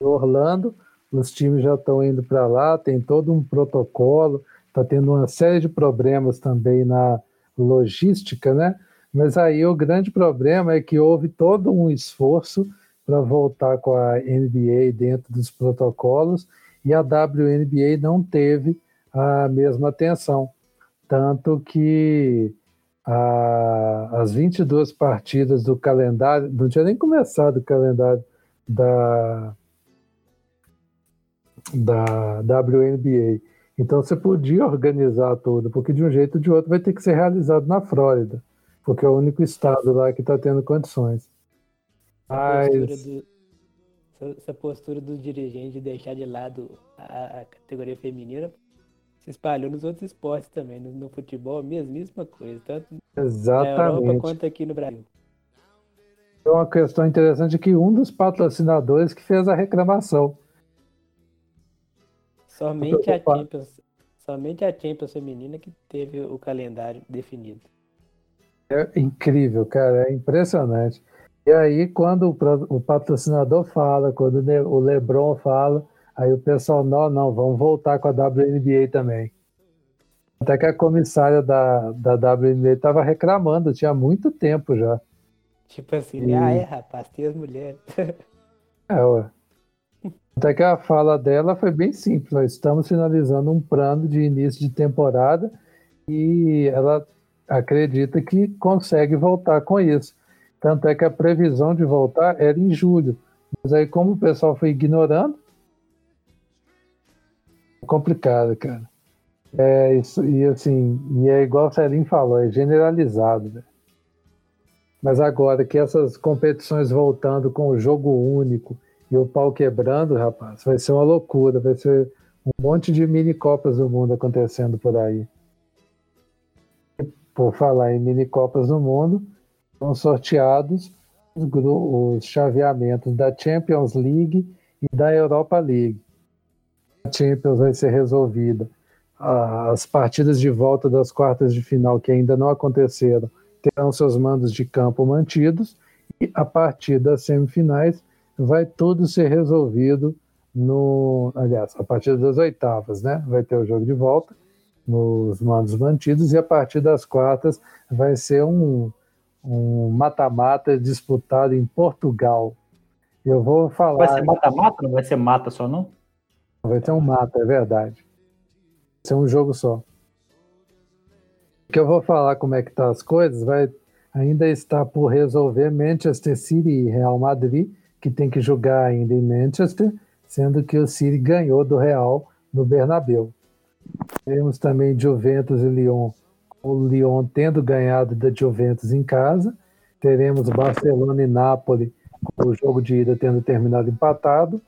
Orlando. Os times já estão indo para lá, tem todo um protocolo, está tendo uma série de problemas também na logística, né? Mas aí o grande problema é que houve todo um esforço para voltar com a NBA dentro dos protocolos e a WNBA não teve a mesma atenção. Tanto que a, as 22 partidas do calendário, não tinha nem começado o calendário da, da WNBA. Então você podia organizar tudo, porque de um jeito ou de outro vai ter que ser realizado na Flórida, porque é o único estado lá que está tendo condições. Mas... Postura do, essa postura do dirigente de deixar de lado a, a categoria feminina se espalhou nos outros esportes também. No, no futebol, a mesmíssima coisa, tanto Exatamente. na Europa quanto aqui no Brasil. É uma questão interessante que um dos patrocinadores que fez a reclamação. Somente a Champions, somente a Champions feminina que teve o calendário definido. É incrível, cara, é impressionante. E aí, quando o patrocinador fala, quando o LeBron fala, Aí o pessoal, não, não, vamos voltar com a WNBA também. Até que a comissária da, da WNBA estava reclamando, tinha muito tempo já. Tipo assim, e... ah, é, rapaz, tem as mulheres. É, ué. Até que a fala dela foi bem simples. Nós estamos finalizando um plano de início de temporada e ela acredita que consegue voltar com isso. Tanto é que a previsão de voltar era em julho. Mas aí, como o pessoal foi ignorando, é complicado, cara. É isso, e assim, e é igual o Celim falou, é generalizado, né? Mas agora que essas competições voltando com o jogo único e o pau quebrando, rapaz, vai ser uma loucura, vai ser um monte de mini Copas do Mundo acontecendo por aí. Por falar em mini Copas do Mundo, são sorteados os, os chaveamentos da Champions League e da Europa League. A Champions vai ser resolvida. As partidas de volta das quartas de final que ainda não aconteceram terão seus mandos de campo mantidos e a partir das semifinais vai tudo ser resolvido no, aliás, a partir das oitavas, né? Vai ter o jogo de volta nos mandos mantidos e a partir das quartas vai ser um um mata-mata disputado em Portugal. Eu vou falar. Vai ser mata-mata? Não vai ser mata só, não? Vai ter um mata, é verdade. Vai ser um jogo só. que eu vou falar como é que tá as coisas, vai ainda está por resolver Manchester City e Real Madrid, que tem que jogar ainda em Manchester, sendo que o City ganhou do Real no Bernabéu. Temos também Juventus e Lyon o Lyon tendo ganhado da Juventus em casa. Teremos Barcelona e Nápoles com o jogo de ida tendo terminado empatado,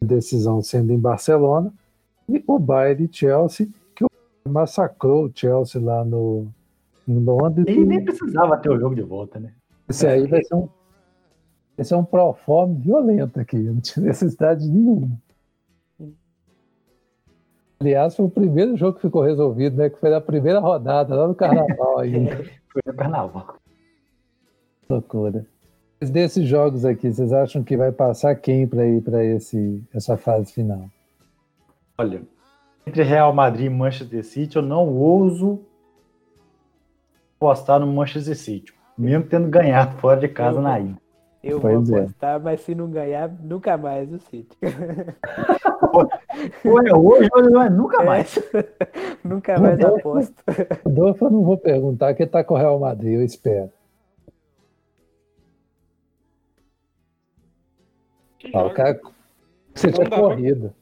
decisão sendo em Barcelona. E o Bayern e Chelsea, que massacrou o Chelsea lá no, em Londres. E nem precisava ter o jogo de volta, né? Esse aí vai ser um, esse é um proforme violento aqui, não tinha necessidade nenhuma. Aliás, foi o primeiro jogo que ficou resolvido, né? Que foi na primeira rodada, lá no carnaval ainda. foi no carnaval. Loucura. Mas desses jogos aqui, vocês acham que vai passar quem para ir para essa fase final? Olha, entre Real Madrid e Manchester City, eu não ouso apostar no Manchester City, mesmo tendo ganhado fora de casa na ida. Eu pois vou é. apostar, é. mas se não ganhar, nunca mais o City. Olha, hoje, hoje nunca é. mais. É, nunca mais Adolfo, aposto. Adolfo eu não vou perguntar, que tá com o Real Madrid, eu espero. Ah, o cara, você tinha corrido.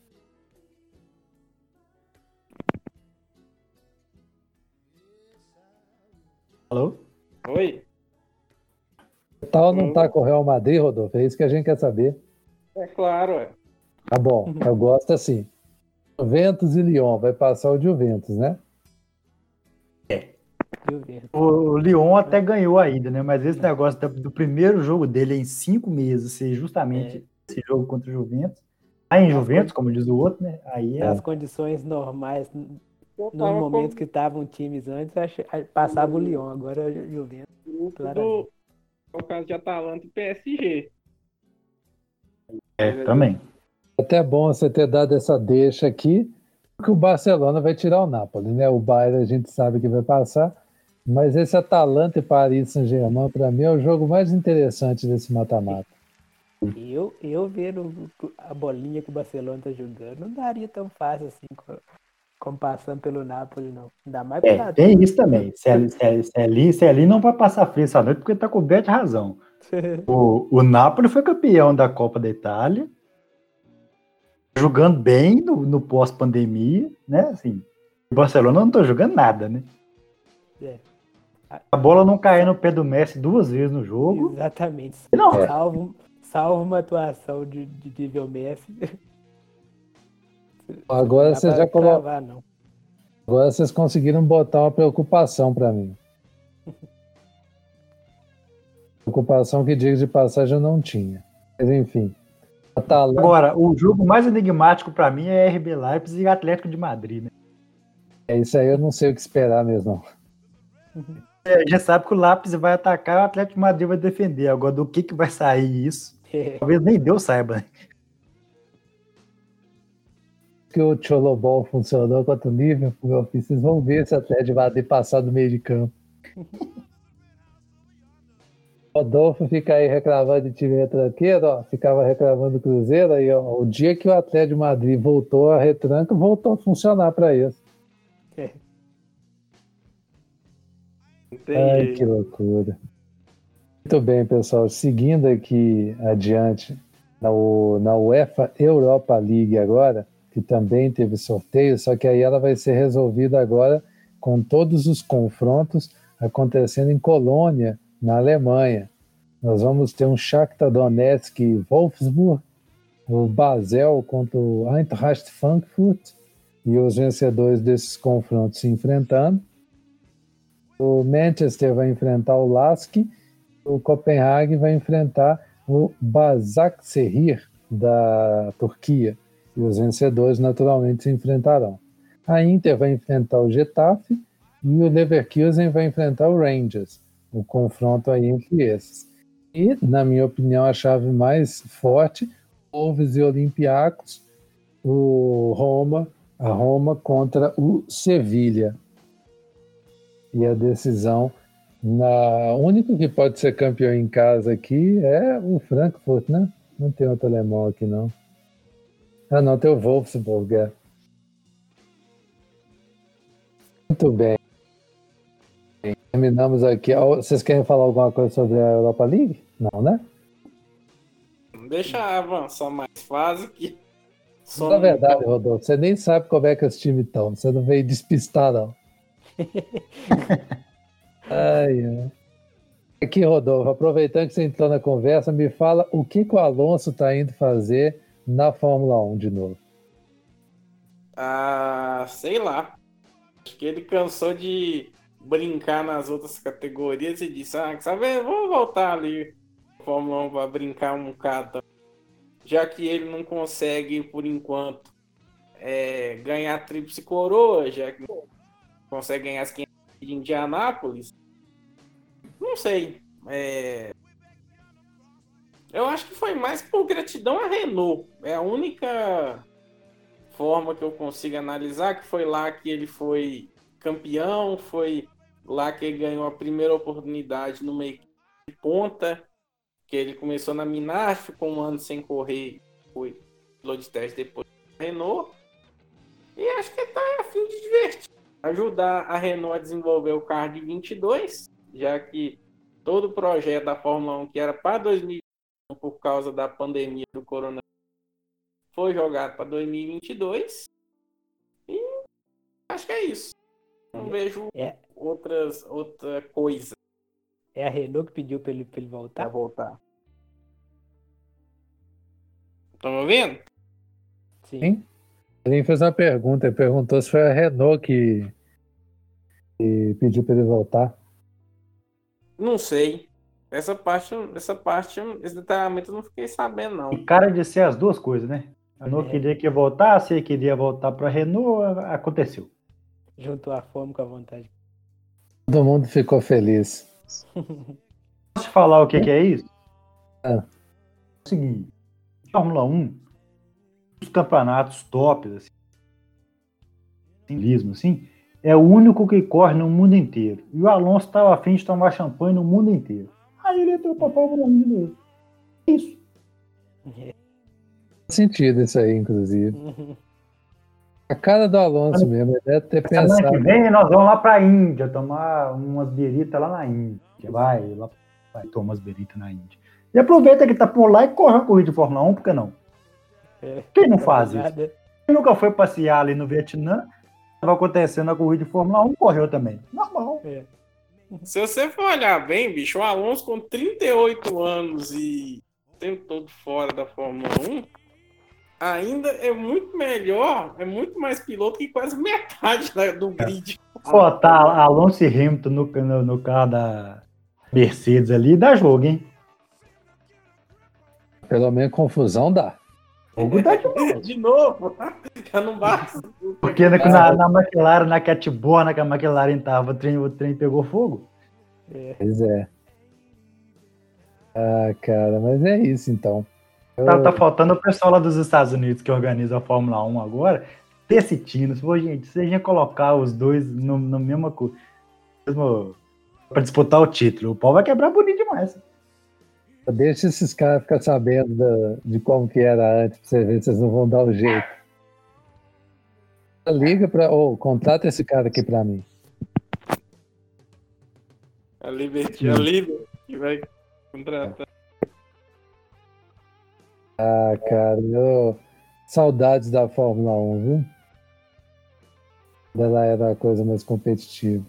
Alô? Oi? Tal não tá com o Real Madrid, Rodolfo? É isso que a gente quer saber. É claro, é. Tá bom, eu gosto assim. Juventus e Lyon, vai passar o Juventus, né? É. O Lyon até ganhou ainda, né? Mas esse negócio do primeiro jogo dele em cinco meses ser justamente é. esse jogo contra o Juventus. Aí em Juventus, como diz o outro, né? Aí é... As condições normais, nos momentos com... que estavam times antes, passava o Lyon, agora é o Juventus. Do... É o caso de Atalanta e PSG. É, também. Até bom você ter dado essa deixa aqui, que o Barcelona vai tirar o Napoli, né? O Bayern a gente sabe que vai passar, mas esse Atalanta e Paris Saint-Germain, para mim, é o jogo mais interessante desse mata-mata. Eu, eu vendo a bolinha que o Barcelona tá jogando, não daria tão fácil assim como passando pelo Napoli, não. Ainda mais é, Tem isso também. Se ali, se, ali, se ali não vai passar frio essa noite, porque tá coberto de razão. o, o Napoli foi campeão da Copa da Itália, jogando bem no, no pós-pandemia, né? Assim, o Barcelona não tá jogando nada, né? É. A bola não caiu no pé do Messi duas vezes no jogo. Exatamente. Não. Salvo, salvo uma atuação de, de nível Messi. Agora vocês já colocaram. Agora vocês conseguiram botar uma preocupação para mim. preocupação que diga de passagem eu não tinha. Mas enfim. Atalanta... Agora, o jogo mais enigmático para mim é RB Leipzig e Atlético de Madrid, né? É isso aí, eu não sei o que esperar mesmo. É, já sabe que o Lápis vai atacar e o Atlético de Madrid vai defender. Agora, do que, que vai sair isso? Talvez nem Deus saiba. Que o Cholobol funcionou contra o Liverpool, vocês vão ver se o Atlético de Madrid passar do meio de campo. Rodolfo fica aí reclamando de time retranqueiro, ó, ficava reclamando do Cruzeiro, aí ó, o dia que o Atlético de Madrid voltou a retranca, voltou a funcionar para isso. É. Ai, que loucura. Muito bem, pessoal. Seguindo aqui adiante na, na UEFA Europa League agora, que também teve sorteio, só que aí ela vai ser resolvida agora com todos os confrontos acontecendo em Colônia, na Alemanha. Nós vamos ter um Shakhtar Donetsk e Wolfsburg, o Basel contra o Eintracht Frankfurt e os vencedores desses confrontos se enfrentando. O Manchester vai enfrentar o Lask, o Copenhague vai enfrentar o Basaksehir da Turquia e os vencedores naturalmente se enfrentarão. A Inter vai enfrentar o Getafe e o Leverkusen vai enfrentar o Rangers. O confronto aí entre esses. E, na minha opinião, a chave mais forte, Wolves e Olympiacos, o Roma, a Roma contra o Sevilha. E a decisão, na o único que pode ser campeão em casa aqui é o Frankfurt, né? Não tem outro alemão aqui, não. Ah, não, tem o Wolfsburg. É. Muito bem. Terminamos aqui. Vocês querem falar alguma coisa sobre a Europa League? Não, né? Deixa avançar mais fase que. Só Na verdade, Rodolfo, você nem sabe como é que os times estão. Você não veio despistar, não. ai, ai. Aqui, Rodolfo, aproveitando que você entrou na conversa, me fala o que, que o Alonso está indo fazer na Fórmula 1 de novo. Ah, sei lá. Acho que ele cansou de brincar nas outras categorias e disse: Ah, sabe, vou voltar ali Fórmula 1 para brincar um bocado. Já que ele não consegue, por enquanto, é, ganhar tríplice coroa, já que consegue ganhar as 500 de Indianápolis. Não sei. É... Eu acho que foi mais por gratidão à Renault. É a única forma que eu consigo analisar que foi lá que ele foi campeão, foi lá que ele ganhou a primeira oportunidade numa equipe de ponta, que ele começou na Minar, ficou um ano sem correr, foi piloto de teste depois da Renault. E acho que está a fim de divertir, ajudar a Renault a desenvolver o carro de 22, já que todo o projeto da Fórmula 1 que era para 2021 por causa da pandemia do coronavírus foi jogado para 2022. E acho que é isso. Não é. vejo é. outras, outra coisa. É a Renault que pediu para ele, pra ele voltar? Pra voltar. Estão me ouvindo? Sim. Ele fez uma pergunta, ele perguntou se foi a Renault que, que pediu para ele voltar. Não sei. Essa parte, essa parte, esse detalhamento eu não fiquei sabendo, não. E cara de ser as duas coisas, né? A Renault é. queria que voltasse, ele queria voltar para a Renault, aconteceu. Juntou a fome com a vontade. Todo mundo ficou feliz. Posso falar o que, que é isso? É. é o seguinte, Fórmula 1, os campeonatos tops, assim, assim, é o único que corre no mundo inteiro. E o Alonso estava afim de tomar champanhe no mundo inteiro. Aí ele entrou para Fórmula 1 de novo. Isso. Faz sentido isso aí, inclusive. A cara do Alonso mesmo, ele deve ter pensado. Semana que vem nós vamos lá pra Índia, tomar umas beritas lá na Índia. Vai, lá, vai tomar umas beritas na Índia. E aproveita que tá por lá e corre a corrida de Fórmula 1, por que não? É, Quem não faz isso? Quem nunca foi passear ali no Vietnã, estava acontecendo a corrida de Fórmula 1, correu também. Normal. É. Se você for olhar bem, bicho, o Alonso com 38 anos e tempo todo fora da Fórmula 1, ainda é muito melhor, é muito mais piloto que quase metade do grid. Pô, tá Alonso e Hamilton no, no, no carro da Mercedes ali, dá jogo, hein? Pelo menos confusão dá. Jogo dá de novo. Já não basta. Porque na, na, na McLaren, na catbona que a McLaren tava, o trem, o trem pegou fogo. É. Pois é. Ah, cara, mas é isso então. Tá, tá, faltando o pessoal lá dos Estados Unidos que organiza a Fórmula 1 agora, decidindo. gente, se a gente colocar os dois no, no mesmo, mesmo para disputar o título, o pau vai quebrar bonito demais. Deixa esses caras ficar sabendo da, de como que era antes, pra você ver se eles não vão dar o jeito. Liga para, ou oh, contrata esse cara aqui para mim. A Liberty, a Liberty vai Contratar. Ah, cara, eu... saudades da Fórmula 1, viu? Ela era a coisa mais competitiva.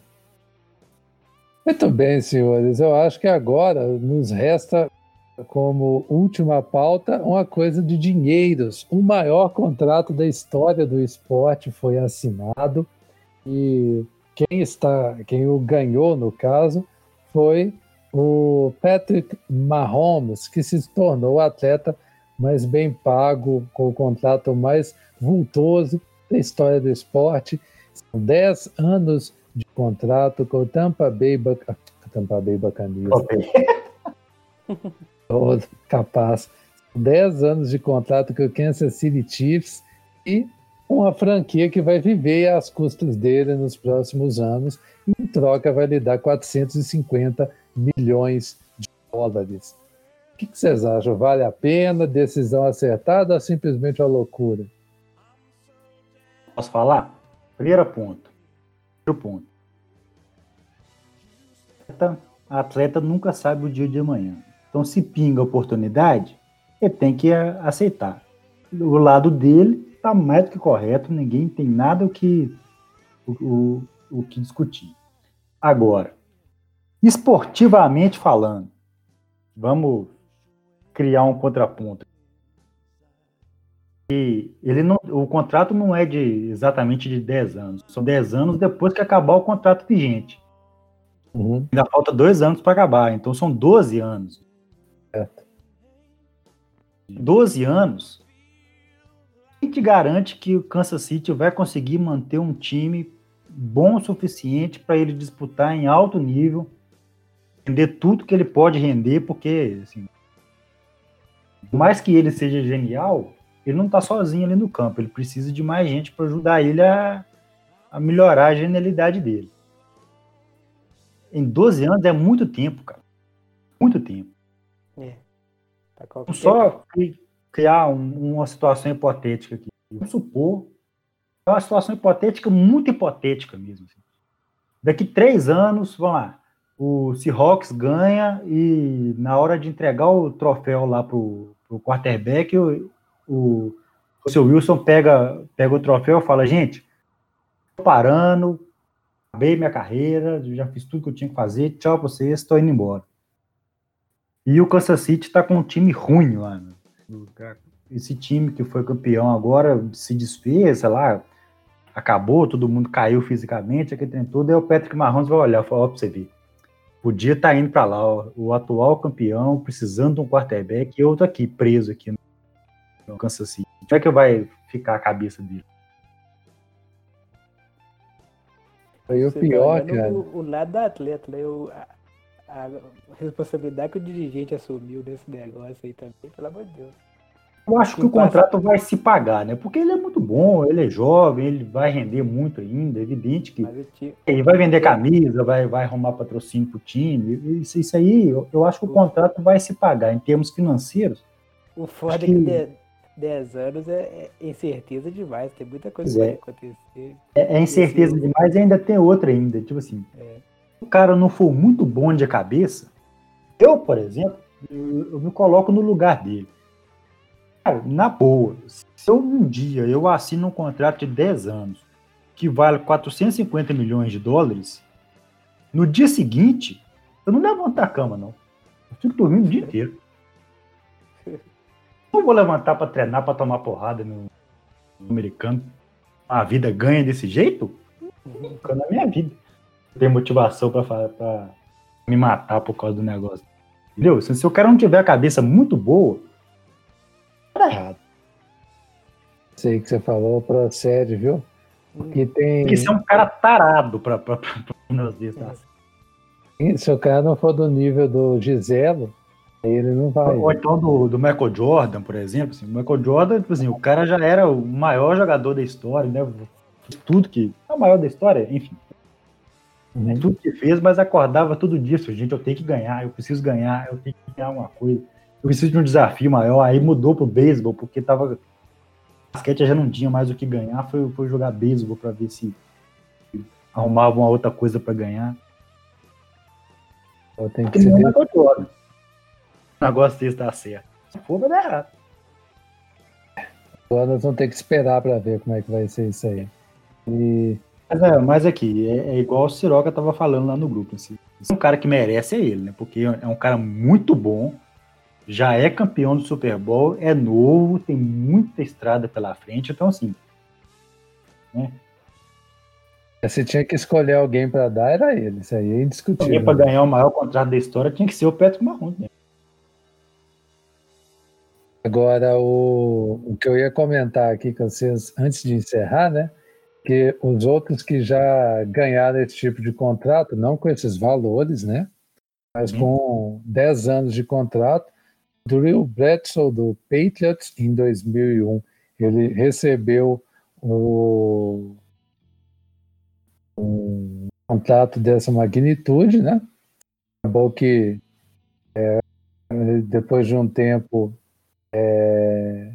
Muito bem, senhores. Eu acho que agora nos resta como última pauta uma coisa de dinheiros. O maior contrato da história do esporte foi assinado e quem está, quem o ganhou no caso, foi o Patrick Mahomes, que se tornou o atleta mais bem pago, com o contrato mais vultoso da história do esporte. São 10 anos de contrato com o Tampa Bay, Buc Tampa Bay Buccaneers. Todo capaz. 10 anos de contrato com o Kansas City Chiefs e uma franquia que vai viver às custas dele nos próximos anos. Em troca, vai lhe dar 450 milhões de dólares. O que, vocês acham? Vale a pena? Decisão acertada ou simplesmente uma loucura? Posso falar? Primeiro ponto. Primeiro ponto. A atleta nunca sabe o dia de amanhã. Então, se pinga a oportunidade, ele tem que aceitar. O lado dele está mais do que correto, ninguém tem nada o que, o, o, o que discutir. Agora, esportivamente falando, vamos criar um contraponto. E ele não, o contrato não é de exatamente de 10 anos, são 10 anos depois que acabar o contrato vigente. Uhum. Ainda falta dois anos para acabar, então são 12 anos. Certo. 12 anos quem te garante que o Kansas City vai conseguir manter um time bom o suficiente para ele disputar em alto nível, render tudo que ele pode render, porque, assim, por mais que ele seja genial, ele não está sozinho ali no campo, ele precisa de mais gente para ajudar ele a, a melhorar a genialidade dele. Em 12 anos é muito tempo, cara. Muito tempo. É. Tá só criar um, uma situação hipotética aqui. Vamos supor, é uma situação hipotética, muito hipotética mesmo. Assim. Daqui três anos, vamos lá, o Seahawks ganha e na hora de entregar o troféu lá pro, pro quarterback, o, o, o seu Wilson pega, pega o troféu e fala, gente, tô parando, acabei minha carreira, já fiz tudo que eu tinha que fazer, tchau pra vocês, estou indo embora. E o Kansas City tá com um time ruim lá, né? esse time que foi campeão agora se desfez, sei lá, acabou, todo mundo caiu fisicamente, aquele tem tudo, aí o Patrick Mahomes vai olhar e falar, ó, pra você ver, podia estar tá indo para lá, ó, o atual campeão, precisando de um quarterback, e eu tô aqui, preso aqui no Kansas City. Como é que vai ficar a cabeça dele? Aí o pior, cara. O, o, lado da atleta, né? O, a, a responsabilidade que o dirigente assumiu nesse negócio aí também, pelo amor de Deus. Eu acho que o contrato vai se pagar, né? Porque ele é muito bom, ele é jovem, ele vai render muito ainda, é evidente que ele vai vender camisa, vai, vai arrumar patrocínio para o time. Isso, isso aí, eu, eu, acho que o contrato vai se pagar em termos financeiros. O foda é que 10 anos é, é, incerteza demais, tem muita coisa que vai acontecer. É, é incerteza demais e ainda tem outra ainda, tipo assim. É. O cara não for muito bom de cabeça, eu, por exemplo, eu, eu me coloco no lugar dele Cara, na boa, se eu, um dia eu assino um contrato de 10 anos que vale 450 milhões de dólares, no dia seguinte, eu não levanto da cama, não. Eu fico dormindo o dia inteiro. Não vou levantar para treinar, para tomar porrada no, no, americano. A vida ganha desse jeito? Nunca na minha vida. Tenho motivação para me matar por causa do negócio. Entendeu? Se, se o cara não tiver a cabeça muito boa, tá errado. Sei que você falou, procede, viu? Porque tem. Porque você é um cara tarado pra, pra, pra, pra um Se o cara não for do nível do Giselo, ele não vai. Ou então do, do Michael Jordan, por exemplo. Assim, o Michael Jordan, tipo assim, o cara já era o maior jogador da história, né? Tudo que. É o maior da história, enfim. Uhum. Tudo que fez, mas acordava todo dia, gente, eu tenho que ganhar, eu preciso ganhar, eu tenho que ganhar uma coisa eu preciso de um desafio maior. Aí mudou pro beisebol, porque tava. Basquete já não tinha mais o que ganhar, foi, foi jogar beisebol para ver se arrumava uma outra coisa para ganhar. Tem que ser... um negócio desse dar certo. Se for, vai dar errado. Agora nós vamos ter que esperar para ver como é que vai ser isso aí. E Mas, é, mas aqui, é, é igual o Siroca tava falando lá no grupo. Assim. É um cara que merece é ele, né? Porque é um cara muito bom, já é campeão do Super Bowl, é novo, tem muita estrada pela frente, então assim. se tinha que escolher alguém para dar, era ele. Isso aí é Alguém indiscutível. para ganhar o maior contrato da história tinha que ser o Patrick Mahomes. Né? Agora, o, o que eu ia comentar aqui com vocês antes de encerrar, né? Que os outros que já ganharam esse tipo de contrato, não com esses valores, né? Mas Uhum. com 10 anos de contrato, Drew Bledsoe do Patriots em 2001, ele recebeu o, um contrato dessa magnitude, né? Acabou que é, depois de um tempo é,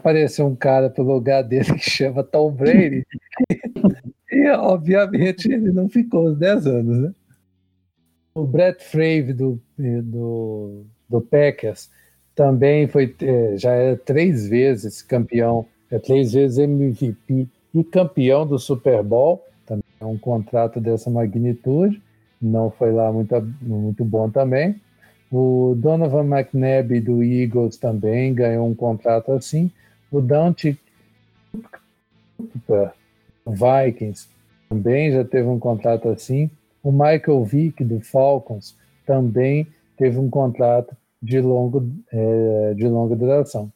apareceu um cara pro lugar dele que chama Tom Brady e obviamente ele não ficou os 10 anos, né? O Brett Favre do, do, do Packers também foi eh, já é três vezes campeão, é três vezes MVP e campeão do Super Bowl, também é um contrato dessa magnitude, não foi lá muito, muito bom também. O Donovan McNabb do Eagles também ganhou um contrato assim. O Dante Vikings também já teve um contrato assim. O Michael Vick do Falcons também teve um contrato de, longo, eh, de longa duração.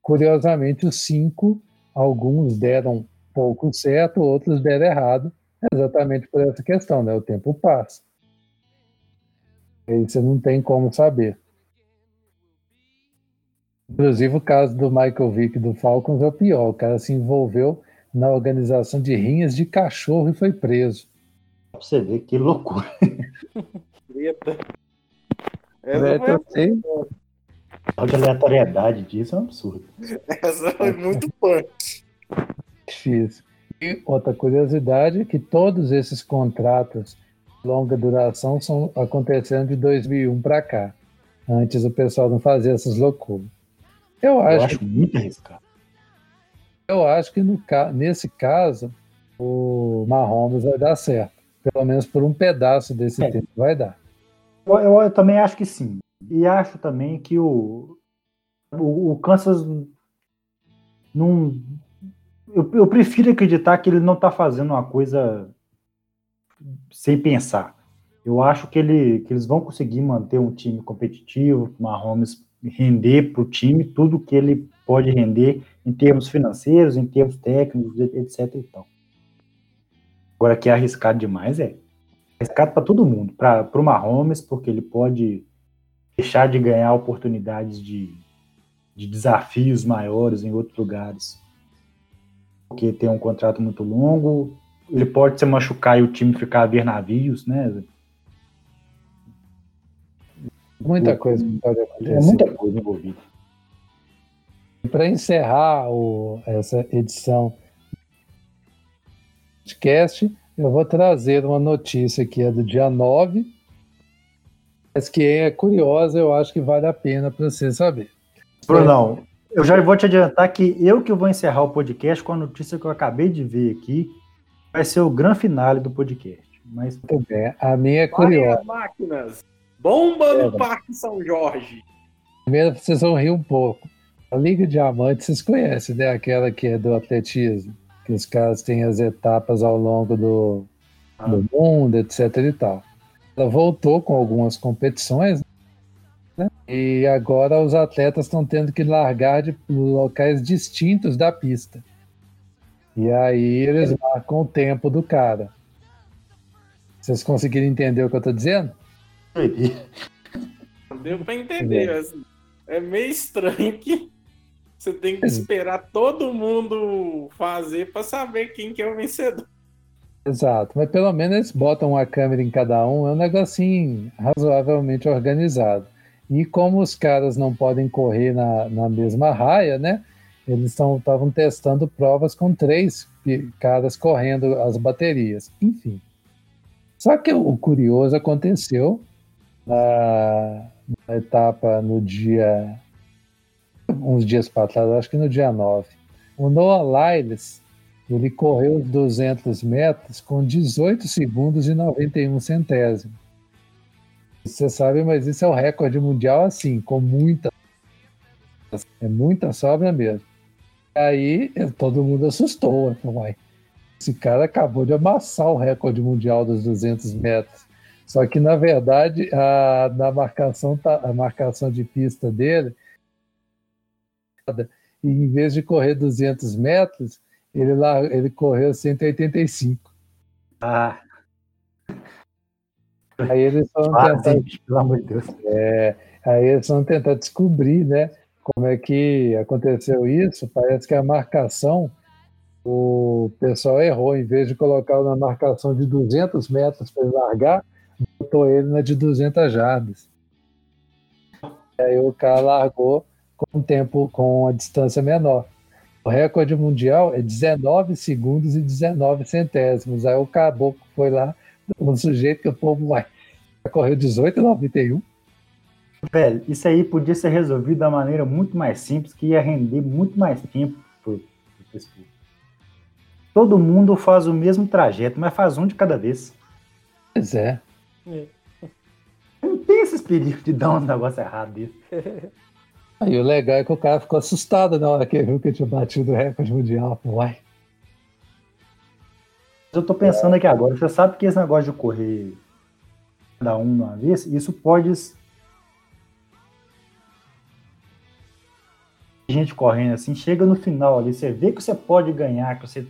Curiosamente, os cinco, alguns deram pouco certo, outros deram errado, exatamente por essa questão, né? O tempo passa. Aí você não tem como saber. Inclusive, o caso do Michael Vick do Falcons é o pior. O cara se envolveu na organização de rinhas de cachorro e foi preso. Pra você ver que loucura. É, eu sei. A de aleatoriedade disso é um absurdo. essa foi muito punk. Difícil. E outra curiosidade é que todos esses contratos de longa duração são acontecendo de 2001 para cá. Antes o pessoal não fazia essas loucuras. Eu Eu acho, acho muito arriscado. eu acho que no, nesse caso o Mahomes vai dar certo. Pelo menos por um pedaço desse É. tempo vai dar. Eu, eu- eu também acho que sim. E acho também que o, o, o Kansas não. Eu, eu prefiro acreditar que ele não está fazendo uma coisa sem pensar. Eu acho que, ele, que eles vão conseguir manter um time competitivo, o Mahomes render para o time tudo que ele pode render em termos financeiros, em termos técnicos, etc. E tal. Agora, que é arriscado demais é arriscado para todo mundo, para o Mahomes, porque ele pode deixar de ganhar oportunidades de, de desafios maiores em outros lugares, porque tem um contrato muito longo. Ele pode se machucar e o time ficar a ver navios, né? Muita coisa que pode É acontecer. muita coisa envolvida. Para encerrar o- essa edição do podcast, eu vou trazer uma notícia que é do dia 9, mas que é curiosa, eu acho que vale a pena para você saber. Brunão, eu já vou te adiantar que eu que vou encerrar o podcast com a notícia que eu acabei de ver aqui. Vai ser o grande finale do podcast. Mas Muito bem. A minha é curiosa. as máquinas. Bomba É, no Parque São Jorge. Primeiro, vocês vão rir um pouco. A Liga Diamante, vocês conhecem, né? Aquela que é do atletismo, que os caras têm as etapas ao longo do, do mundo, etc e tal. Ela voltou com algumas competições, né? E agora os atletas estão tendo que largar de locais distintos da pista. E aí eles marcam o tempo do cara. Vocês conseguiram entender o que eu estou dizendo? Deu pra entender. assim. É meio estranho que você tem que é. esperar todo mundo fazer pra saber quem que é o vencedor. Exato, mas pelo menos eles botam uma câmera em cada um, é um negocinho razoavelmente organizado. E como os caras não podem correr na, na mesma raia, né? Eles estavam testando provas com três caras correndo as baterias. Enfim. Só que o curioso aconteceu na, uma etapa no dia. uns dias para trás, acho que no dia 9. O Noah Lyles, ele correu os 200 metros com 18 segundos e 91 centésimos. Você sabe, mas isso é o recorde mundial assim, com muita. É muita sobra mesmo. Aí todo mundo assustou. Falou, esse cara acabou de amassar o recorde mundial dos 200 metros. Só que, na verdade, a, na marcação, tá, a marcação de pista dele, e em vez de correr 200 metros, ele, lá, ele correu 185. Ah. Aí eles vão Ah, tentar, gente, pelo amor de Deus. é, aí eles vão tentar descobrir, né, como é que aconteceu isso. Parece que a marcação, o pessoal errou, em vez de colocar na marcação de 200 metros para ele largar, botou ele na de 200 jardas. Aí o cara largou com um tempo, com a distância menor. O recorde mundial é 19 segundos e 19 centésimos. Aí o caboclo foi lá, um sujeito que o povo vai. Correu 18,91. Velho, isso aí podia ser resolvido da maneira muito mais simples, que ia render muito mais tempo pro. Todo mundo faz o mesmo trajeto, mas faz um de cada vez. Pois é. Não tem esses perigos de dar um negócio errado desse. Aí o legal é que o cara ficou assustado na hora que viu que tinha batido o recorde mundial. Uai. Eu tô pensando aqui agora, você sabe que esse negócio de correr cada um uma vez, isso pode. Gente correndo assim, chega no final ali, você vê que você pode ganhar, que você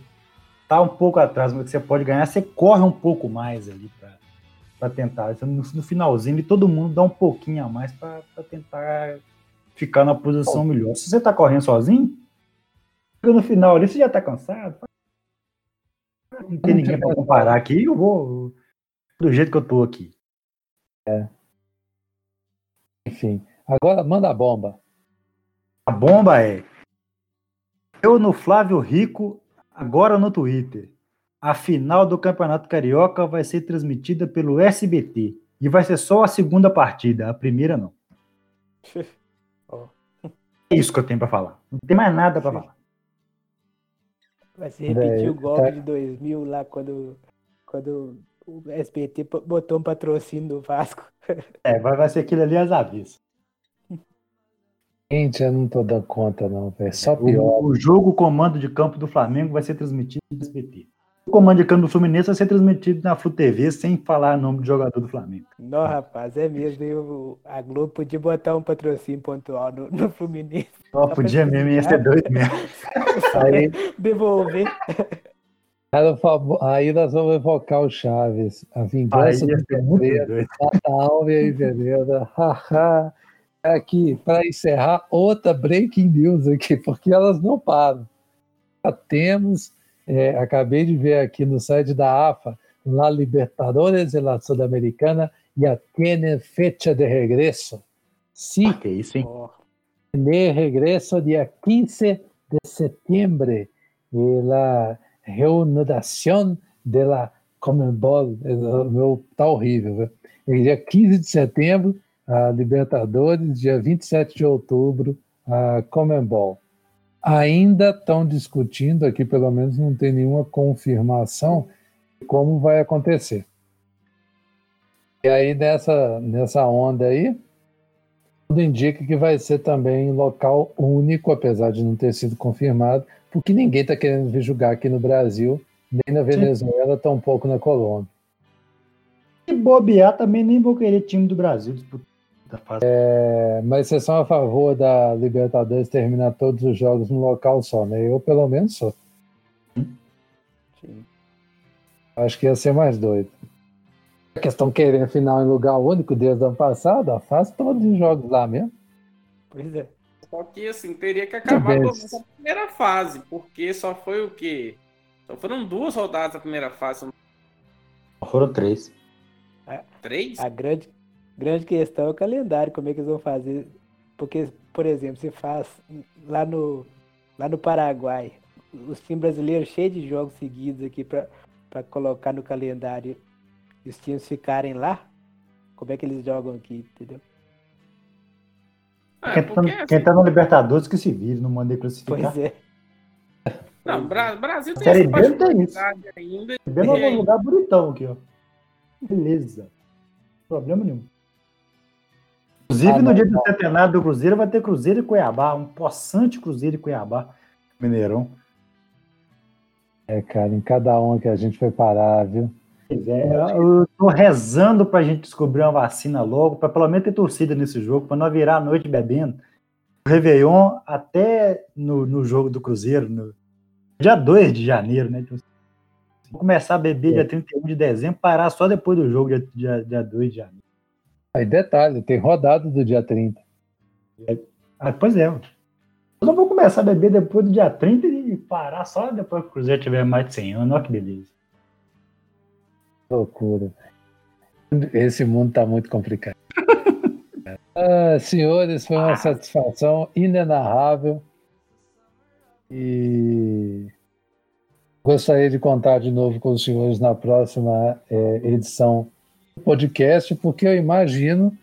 tá um pouco atrás, mas que você pode ganhar, você corre um pouco mais ali pra, pra tentar. No, no finalzinho, e todo mundo dá um pouquinho a mais pra tentar ficar na posição melhor. Se você tá correndo sozinho, no final ali, você já tá cansado, não tem ninguém pra comparar aqui, eu vou do jeito que eu tô aqui. Enfim. Agora manda a bomba. A bomba é. Eu no Flávio Rico, agora no Twitter. A final do Campeonato Carioca vai ser transmitida pelo SBT. E vai ser só a segunda partida, a primeira não. Ó. É isso que eu tenho pra falar. Não tem mais nada pra falar. Vai se repetir o golpe tá- de 2000 lá quando, quando o SBT botou um patrocínio do Vasco. É, vai, vai ser aquilo ali às avessas. Gente, eu não tô dando conta, não, velho. Só pior. O, o jogo comando de campo do Flamengo vai ser transmitido no SBT. O comando de campo do Fluminense vai ser transmitido na Flu TV sem falar o nome do jogador do Flamengo. Não, rapaz, é mesmo. O- a Globo podia botar um patrocínio pontual no, no Fluminense. Só podia mesmo, ia ser doido mesmo. Aí, Devolver. aí, nós vamos evocar o Chaves. A vingança do Pedreiro, doido. Natal e aí, beleza. Haha. Aqui, para encerrar, outra breaking news aqui, porque elas não param. Já temos, é, acabei de ver aqui no site da AFA, La Libertadores de la Sudamericana ya tiene fecha de regreso. Sí, Que isso, hein? De regreso dia 15 de septiembre e la reanudación de la Comembol, É, meu tá horrível, viu? Dia 15 de setembro, a Libertadores, dia 27 de outubro, a Comembol. Ainda estão discutindo aqui, pelo menos não tem nenhuma confirmação de como vai acontecer. E aí, nessa, nessa onda aí, tudo indica que vai ser também em local único, apesar de não ter sido confirmado, porque ninguém está querendo vir jogar aqui no Brasil, nem na Venezuela, tampouco na Colômbia. Se bobear, também nem vou querer time do Brasil disputar a fase. É, mas vocês são a favor da Libertadores terminar todos os jogos num local só, né? Eu, pelo menos, sou. sim. Acho que ia ser mais doido. A questão a final em lugar único desde o ano passado, ó, faz todos os jogos lá mesmo. Pois é. Só que assim, teria que acabar menos a primeira fase, porque só foi o quê? Só foram duas rodadas da primeira fase, Foram três. três? A grande, grande questão é o calendário, como é que eles vão fazer. Porque, por exemplo, se faz lá no, lá no Paraguai, os times brasileiros cheios de jogos seguidos aqui para colocar no calendário e os times ficarem lá, como é que eles jogam aqui, entendeu? É, quem, tá, porque, quem assim, tá no Libertadores que se vire, não mandei classificar. Pois é. não, Bra- Brasil tem Série essa B não tem isso. ainda. Bem aí- num lugar bonitão aqui, ó. Beleza. Problema nenhum. Inclusive, Ah, no dia do não. centenário do Cruzeiro, vai ter Cruzeiro e Cuiabá. Um possante Cruzeiro e Cuiabá. Mineirão. É, cara, em cada uma que a gente foi parar, viu? É, eu tô rezando pra gente descobrir uma vacina logo, pra pelo menos ter torcida nesse jogo, pra não virar a noite bebendo. O Réveillon até no, no jogo do Cruzeiro, no dia 2 de janeiro, né? Vou começar a beber dia 31 de dezembro, parar só depois do jogo, dia, dia, dia 2 de janeiro. Aí, detalhe, tem rodada do dia 30. Ah, pois é. Eu não vou começar a beber depois do dia 30 e parar só depois que o Cruzeiro tiver mais de 100 anos. Olha que beleza. Loucura. Esse mundo tá muito complicado. Ah, senhores, foi uma satisfação inenarrável. E gostaria de contar de novo com os senhores na próxima eh, edição podcast, porque eu imagino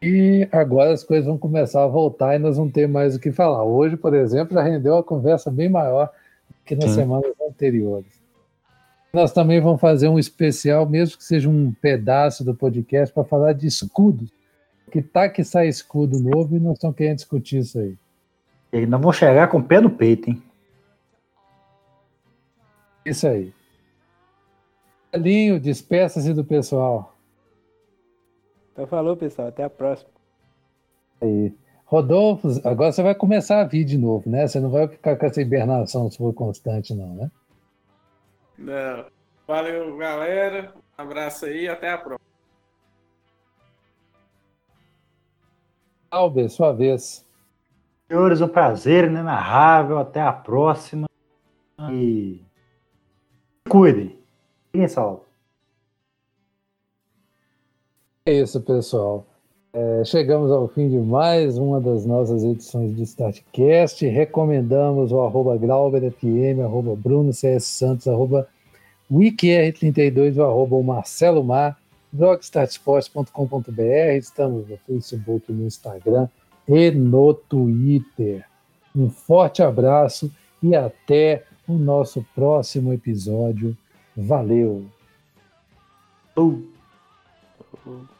que agora as coisas vão começar a voltar e nós vamos ter mais o que falar. Hoje, por exemplo, já rendeu uma conversa bem maior que nas Sim. semanas anteriores. Nós também vamos fazer um especial, mesmo que seja um pedaço do podcast, para falar de escudos. Que tá que sai escudo novo e nós estamos querendo discutir isso aí. E nós vamos chegar com o pé no peito, hein? Isso aí. Alinho, despeça-se do pessoal. Então falou, pessoal. Até a próxima. Aí. Rodolfo, agora você vai começar a vir de novo, né? Você não vai ficar com essa hibernação se for constante, não, né? Não. Valeu, galera. Um abraço aí até a próxima. Alber, sua vez. Senhores, um prazer inenarrável. Até a próxima. E cuidem. Fiquem salvos. É isso, pessoal. É, chegamos ao fim de mais uma das nossas edições do StartCast. Recomendamos o arroba GlauberFM, arroba Bruno CS Santos, arroba WikiR32 e o arroba Marcelo Mar, blogstartsports.com.br. Estamos no Facebook, no Instagram e no Twitter. Um forte abraço e até o nosso próximo episódio. Valeu! Uh. Falou.